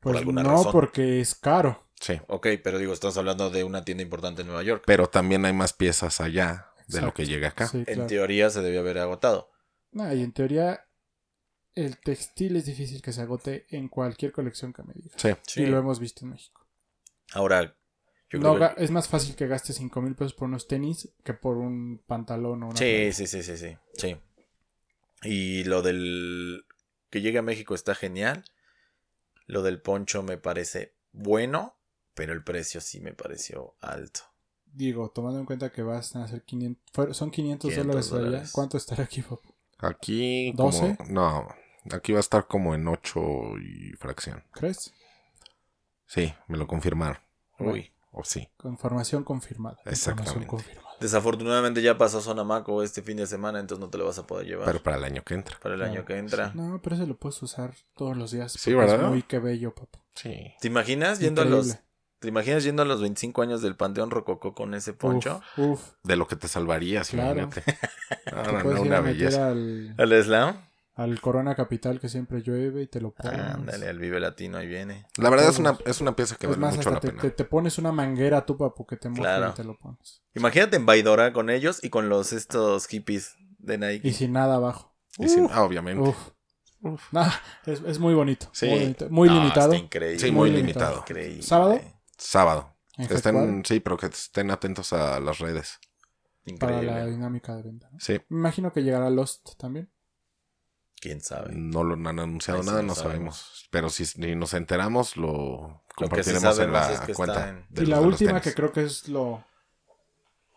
pues alguna no, razón. porque es caro. Sí. Ok, pero digo, estás hablando de una tienda importante en Nueva York. Pero también hay más piezas allá de lo que llega acá. Sí, En claro. teoría se debió haber agotado. No, y en teoría, el textil es difícil que se agote en cualquier colección que me digas. Sí. Sí. Y lo hemos visto en México. Ahora, yo No, creo ga- Es más fácil que gastes 5 mil pesos por unos tenis que por un pantalón o una. Sí, sí, sí, sí, sí, sí. Y lo del que llegue a México está genial. Lo del poncho me parece bueno, pero el precio sí me pareció alto. Digo, tomando en cuenta que vas a hacer 500. fue- Son 500, 500 dólares allá. dólares. ¿Cuánto estará aquí, Pop? Aquí ¿Doce? como... No, aquí va a estar como en 8 y fracción. ¿Crees? Sí, me lo confirmaron. Uy. O sí. Información confirmada. Exactamente. Información confirmada. Desafortunadamente ya pasó Sonamaco este fin de semana, entonces no te lo vas a poder llevar Pero para el año que entra. para el Claro, año que entra. No, pero ese lo puedes usar todos los días. Sí, ¿verdad? Es muy que bello, papá. Sí. ¿Te imaginas yendo a los. ¿Te imaginas yendo a los 25 años del Panteón Rococó con ese poncho? Uf, uf. De lo que te salvarías, Claro. imagínate. No, una belleza. al, ¿Al slam? Al Corona Capital que siempre llueve y te lo pones. Ándale, al Vive Latino, ahí viene. La verdad es una, es una pieza que es vale más, mucho hasta la te, pena. te- te pones una manguera tú, papu, que te moja Claro. y te lo pones. Imagínate en Baidora con ellos y con los estos hippies de Nike. Y sin nada abajo. Y sin- Uf, ah, obviamente. uf. Nah, es, es muy bonito. Sí. Muy, bonito, muy No, limitado. está increíble. Sí, muy muy limitado. limitado. Increíble. ¿Sábado? Sábado. En Que Headquarter, estén, sí, pero que estén atentos a las redes. para Increíble. la dinámica de venta. ¿no? Sí. Me imagino que llegará Lost también. ¿Quién sabe? No lo han anunciado Ahí sí nada, no no sabemos. sabemos. Pero si, si nos enteramos, lo Lo que sí compartiremos en la es que cuenta. en- de y los la de los última que creo que es lo,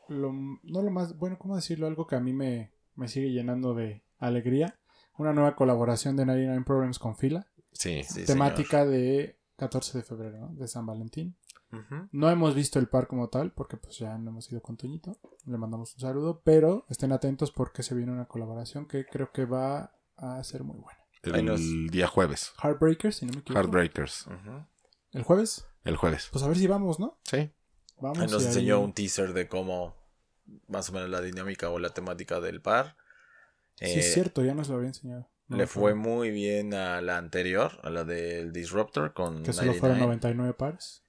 lo... No lo más... Bueno, ¿cómo decirlo? Algo que a mí me, me sigue llenando de alegría. Una nueva colaboración de 99 Problems con Fila. Sí. Sí, temática de 14 de febrero, ¿no? De San Valentín. No hemos visto el par como tal, porque pues ya no hemos ido con Toñito. Le mandamos un saludo, pero estén atentos porque se viene una colaboración que creo que va a ser muy buena. El nos- día jueves. Heartbreakers, si no me equivoco. Heartbreakers. ¿El jueves? El jueves. Pues a ver si vamos, ¿no? Sí. Vamos. Ahí nos y ahí- enseñó un teaser de cómo más o menos la dinámica o la temática del par. Sí, Eh, es cierto, ya nos lo había enseñado. No le fue muy bien a la anterior, a la del Disruptor con Que solo fueron 99. 99 pares.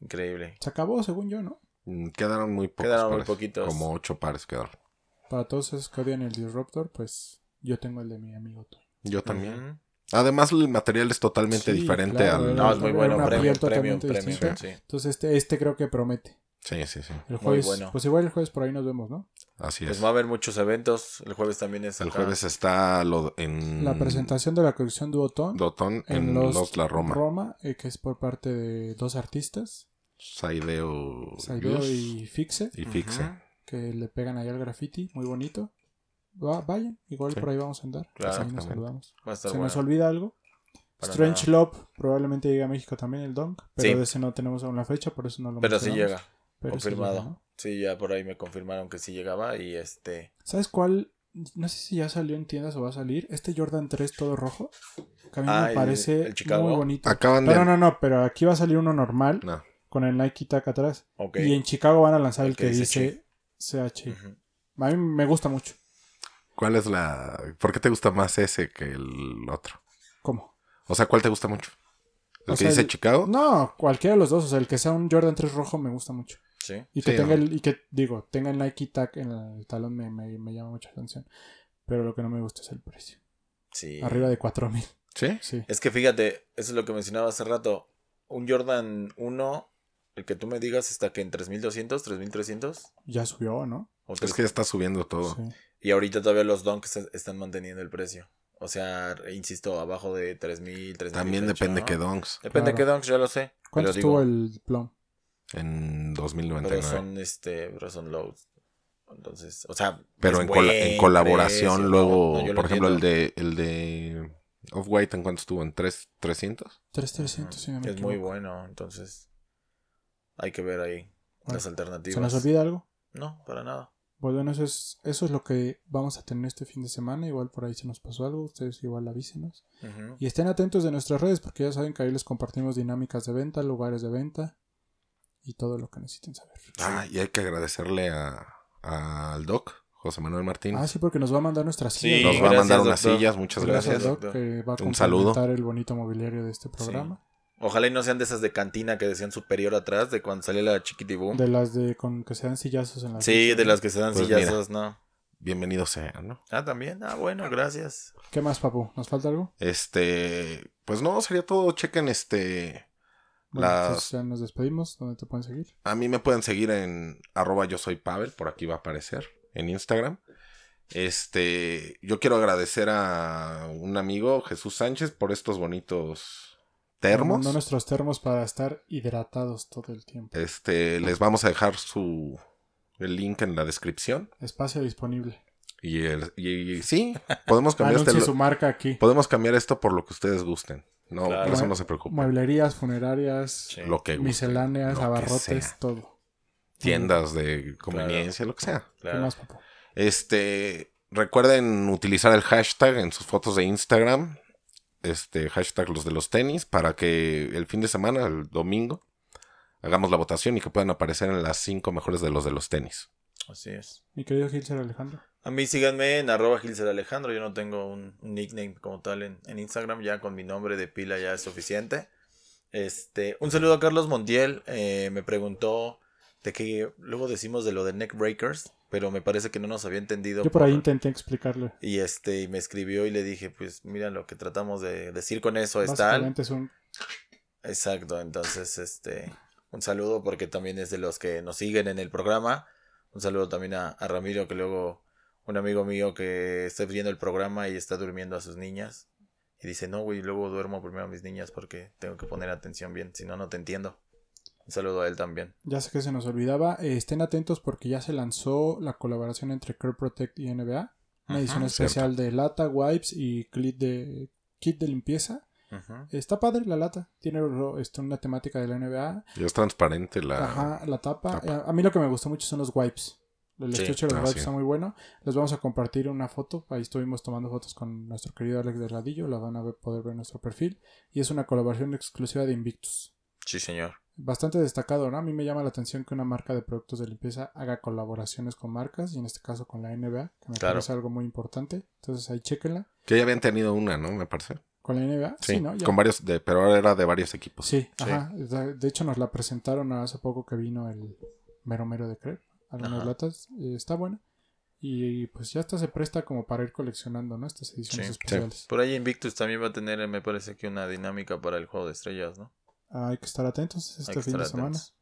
Increíble. Se acabó, según yo, ¿no? Mm, Quedaron muy pocos. Quedaron muy poquitos. Como ocho pares quedaron. Para todos esos que odian el Disruptor, pues yo tengo el de mi amigo Toño. Yo también. Ujú. Además, el material es totalmente Sí, diferente claro, al. No, es muy bueno. Premium, premium, totalmente premium. sí. Entonces este, este creo que promete. Sí, sí, sí. El Muy jueves, bueno. pues igual el jueves por ahí nos vemos, ¿no? Así Pues es. va a haber muchos eventos. El jueves también es El acá. jueves está lo, en. La presentación de la colección Duotón Dotón en, en, los, Los La Roma. eh, que es por parte de dos artistas, Saideo. Saideo y Fixe, y Fixe. Que le pegan ahí al graffiti, muy bonito. Va- vayan, igual Sí. por ahí vamos a andar. Claro, Pues ahí nos saludamos. Estar Se bueno. nos olvida algo. Para Strange nada. Love probablemente llegue a México también el Donk, pero Sí. de ese no tenemos aún la fecha, por eso no lo Pero sí llega. Pero sí confirmado. llega, ¿no? Sí, ya por ahí me confirmaron que sí llegaba y este... ¿Sabes cuál? No sé si ya salió en tiendas o va a salir. Este Jordan 3 todo rojo. Que a mí Ah, me el- parece el muy bonito. Acaban de. No, no, no, pero aquí va a salir uno normal No. con el Nike Tag atrás. Y en Chicago van a lanzar El el, que que, dice CH. A mí me gusta mucho. ¿Cuál es la. ¿Por qué te gusta más ese que el otro? ¿Cómo? O sea, ¿cuál te gusta mucho? ¿El O que sea, dice el- Chicago? No, cualquiera de los dos. O sea, el que sea un Jordan 3 rojo me gusta mucho. Sí. Y que Sí, tenga ¿no? el, y que, digo, tenga el Nike Tag en el talón me, me, me llama mucha atención. Pero lo que no me gusta es el precio. Sí. Arriba de 4000. Sí. Sí. Es que fíjate, eso es lo que mencionaba hace rato. Un Jordan 1, el que tú me digas, está que en 3200, 3300. Ya subió, ¿no? O Es que ya está subiendo todo. Sí. Y ahorita todavía los Dunks es- están manteniendo el precio. O sea, insisto, abajo de 3000, 3000. También depende qué donks. Depende Claro. qué Dunks, yo lo sé. ¿Cuánto pero estuvo digo, el plum? En Pero 2099. son, este, pero son lows. Entonces, o sea. Pero en, cola- en colaboración, precio, luego, ¿no? No, por ejemplo, el de, el de Off-White, ¿en cuánto estuvo? ¿En tres- 300? 3300, si no me Es muy bueno, entonces. Hay que ver ahí Bueno, las alternativas. ¿Se nos olvida algo? No, para nada. Pues bueno, eso es, eso es lo que vamos a tener este fin de semana. Igual por ahí se nos pasó algo, ustedes igual avísenos. Ujú. Y estén atentos de nuestras redes porque ya saben que ahí les compartimos dinámicas de venta, lugares de venta y todo lo que necesiten saber. Ah, y hay que agradecerle a, al doc, José Manuel Martínez. Ah, sí, porque nos va a mandar nuestras Sí, sillas. Nos va a mandar unas sillas, muchas Gracias, gracias. Doc, que va a Un saludo. el bonito mobiliario de este programa. Ojalá y no sean de esas de cantina que decían superior atrás, de cuando salía la chiquitiboom. De las de con que se dan sillazos en la Sí, de las que se dan Pues sillazos, ¿no? Bienvenido sea, ¿no? Ah, también. Ah, bueno, gracias. ¿Qué más, papu? ¿Nos falta algo? Este, pues no, sería todo. Chequen este. Bueno, Las- entonces ya nos despedimos. ¿Dónde te pueden seguir? A mí me pueden seguir en arroba yo soy Pavel, por aquí va a aparecer, en Instagram. Este, yo quiero agradecer a un amigo, Jesús Sánchez, por estos bonitos termos. Mandó nuestros termos para estar hidratados todo el tiempo. Este, les vamos a dejar su el link en la descripción. Espacio disponible. Y, el- y- y sí, podemos cambiar este su marca aquí. podemos cambiar esto por lo que ustedes gusten. No, Claro. por eso no se preocupen. Mueblerías, funerarias, Sí. Lo que misceláneas, lo abarrotes, todo. Tiendas de conveniencia, lo que sea. ¿Qué Claro. más? Este, recuerden utilizar el hashtag en sus fotos de Instagram. Este, hashtag los de los tenis, para que el fin de semana, el domingo, hagamos la votación y que puedan aparecer en las cinco mejores de los de los tenis. Así es. Mi querido Gilser Alejandro. A mí síganme en arroba Gilser Alejandro. Yo no tengo un, nickname como tal en, en Instagram. Ya con mi nombre de pila ya es suficiente. Este, un saludo a Carlos Montiel. eh, me preguntó de que luego decimos de lo de neck breakers, pero me parece que no nos había entendido. Yo por ahí intenté explicarle. Y este, y me escribió y le dije, pues mira lo que tratamos de decir con eso es tal. Básicamente es un... Exacto, entonces este un saludo porque también es de los que nos siguen en el programa. Un saludo también a, a Ramiro, que luego un amigo mío que está viendo el programa y está durmiendo a sus niñas. Y dice, no, güey, luego duermo primero a mis niñas porque tengo que poner atención bien, si no, no te entiendo. Un saludo a él también. Ya sé que se nos olvidaba. eh, estén atentos porque ya se lanzó la colaboración entre Care Protect y NBA. Una Ajá, edición especial de lata, wipes y kit de, kit de limpieza. Ujú. Está padre la lata. Tiene este, una temática de la NBA. Ya es transparente la... Ajá, la tapa. tapa. A mí lo que me gustó mucho son los wipes. El Sí. estuche de los Ah, wipes sí. está muy bueno. Les vamos a compartir una foto. Ahí estuvimos tomando fotos con nuestro querido Alex de Radillo. La van a ver- poder ver en nuestro perfil. Y es una colaboración exclusiva de Invictus. Sí, señor. Bastante destacado, ¿no? A mí me llama la atención que una marca de productos de limpieza haga colaboraciones con marcas. Y en este caso con la NBA. Que me Claro. parece algo muy importante. Entonces ahí chequenla. Que ya habían tenido una, ¿no? Me parece. Con la NBA. Sí, Sí, ¿no? Ya. con varios, de, pero ahora era de varios equipos. Sí, Sí. ajá. De de hecho, nos la presentaron hace poco que vino el mero mero de Crepe. Algunas Ajá. latas. eh, está buena. Y pues ya hasta se presta como para ir coleccionando, ¿no? Estas ediciones Sí, especiales. Por ahí Invictus también va a tener, me parece que una dinámica para el juego de estrellas, ¿no? Ah, hay que estar atentos este fin de semana. atentos.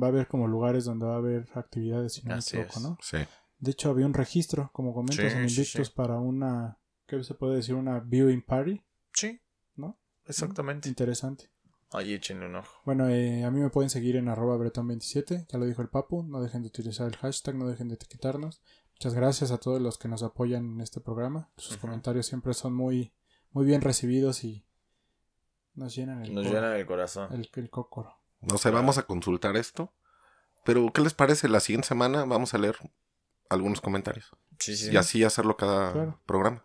Va a haber como lugares donde va a haber actividades, si no me equivoco, es. ¿no? Sí. De hecho, había un registro, como comentas, Sí, en Invictus sí. para una, ¿qué se puede decir? Una viewing party, Sí. ¿no? Exactamente. Interesante. Ahí échenle un ojo. Bueno, eh, a mí me pueden seguir en arroba bretón27, ya lo dijo el Papu, no dejen de utilizar el hashtag, no dejen de etiquetarnos. Muchas gracias a todos los que nos apoyan en este programa. Sus comentarios siempre son muy, muy bien recibidos y nos llenan el, Nos coro, llenan el corazón. el, el cócoro. No sé, vamos a consultar esto. Pero, ¿qué les parece? La siguiente semana vamos a leer algunos comentarios. Sí, sí. Y así hacerlo cada Claro. programa.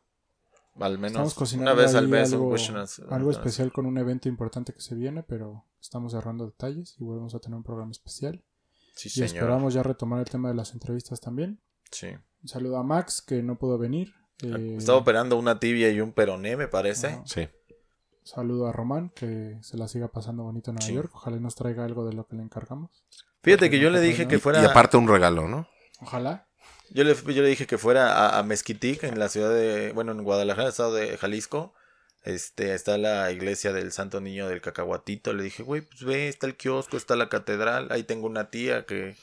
Al menos una vez al mes algo, especial con un evento importante que se viene, pero estamos cerrando detalles y volvemos a tener un programa especial. Sí, Y señor. esperamos ya retomar el tema de las entrevistas también. Sí. Un saludo a Max, que no pudo venir. Eh, Estaba operando una tibia y un peroné, me parece. Sí. Saludo a Román, que se la siga pasando bonito en Nueva Sí. York. Ojalá nos traiga algo de lo que le encargamos. Fíjate que yo le dije que fuera. Y aparte un regalo, ¿no? Ojalá. Yo le, yo le dije que fuera a, a Mezquitic, en la ciudad de. Bueno, en Guadalajara, estado de Jalisco. Este, está la iglesia del Santo Niño del Cacahuatito. Le dije, güey, pues ve, está el kiosco, está la catedral. Ahí tengo una tía que,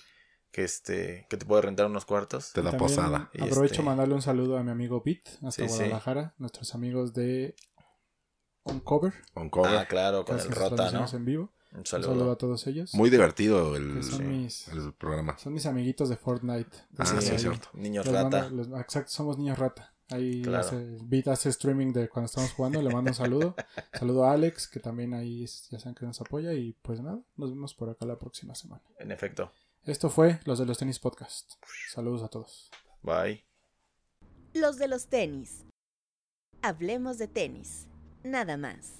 que este, que te puede rentar unos cuartos. Da También posada. Aprovecho este- mandarle un saludo a mi amigo Pete, hasta Sí, sí. Guadalajara. Nuestros amigos de Uncover. Un cover. Ah, claro, con el Rota, ¿no? en vivo. Un Un saludo saludo. a todos ellos. Muy divertido el, que son, sí. mis, el programa. son mis amiguitos de Fortnite. Ah, sí, ahí es cierto. Niños mando- rata. les- exacto, somos niños rata. Ahí Claro. hace, Beat hace streaming de cuando estamos jugando. Le mando un saludo. saludo a Alex, que también ahí ya saben que nos apoya. Y pues nada, nos vemos por acá la próxima semana. En efecto. Esto fue Los de los Tenis Podcast. Saludos a todos. Bye. Los de los tenis. Hablemos de tenis. Nada más.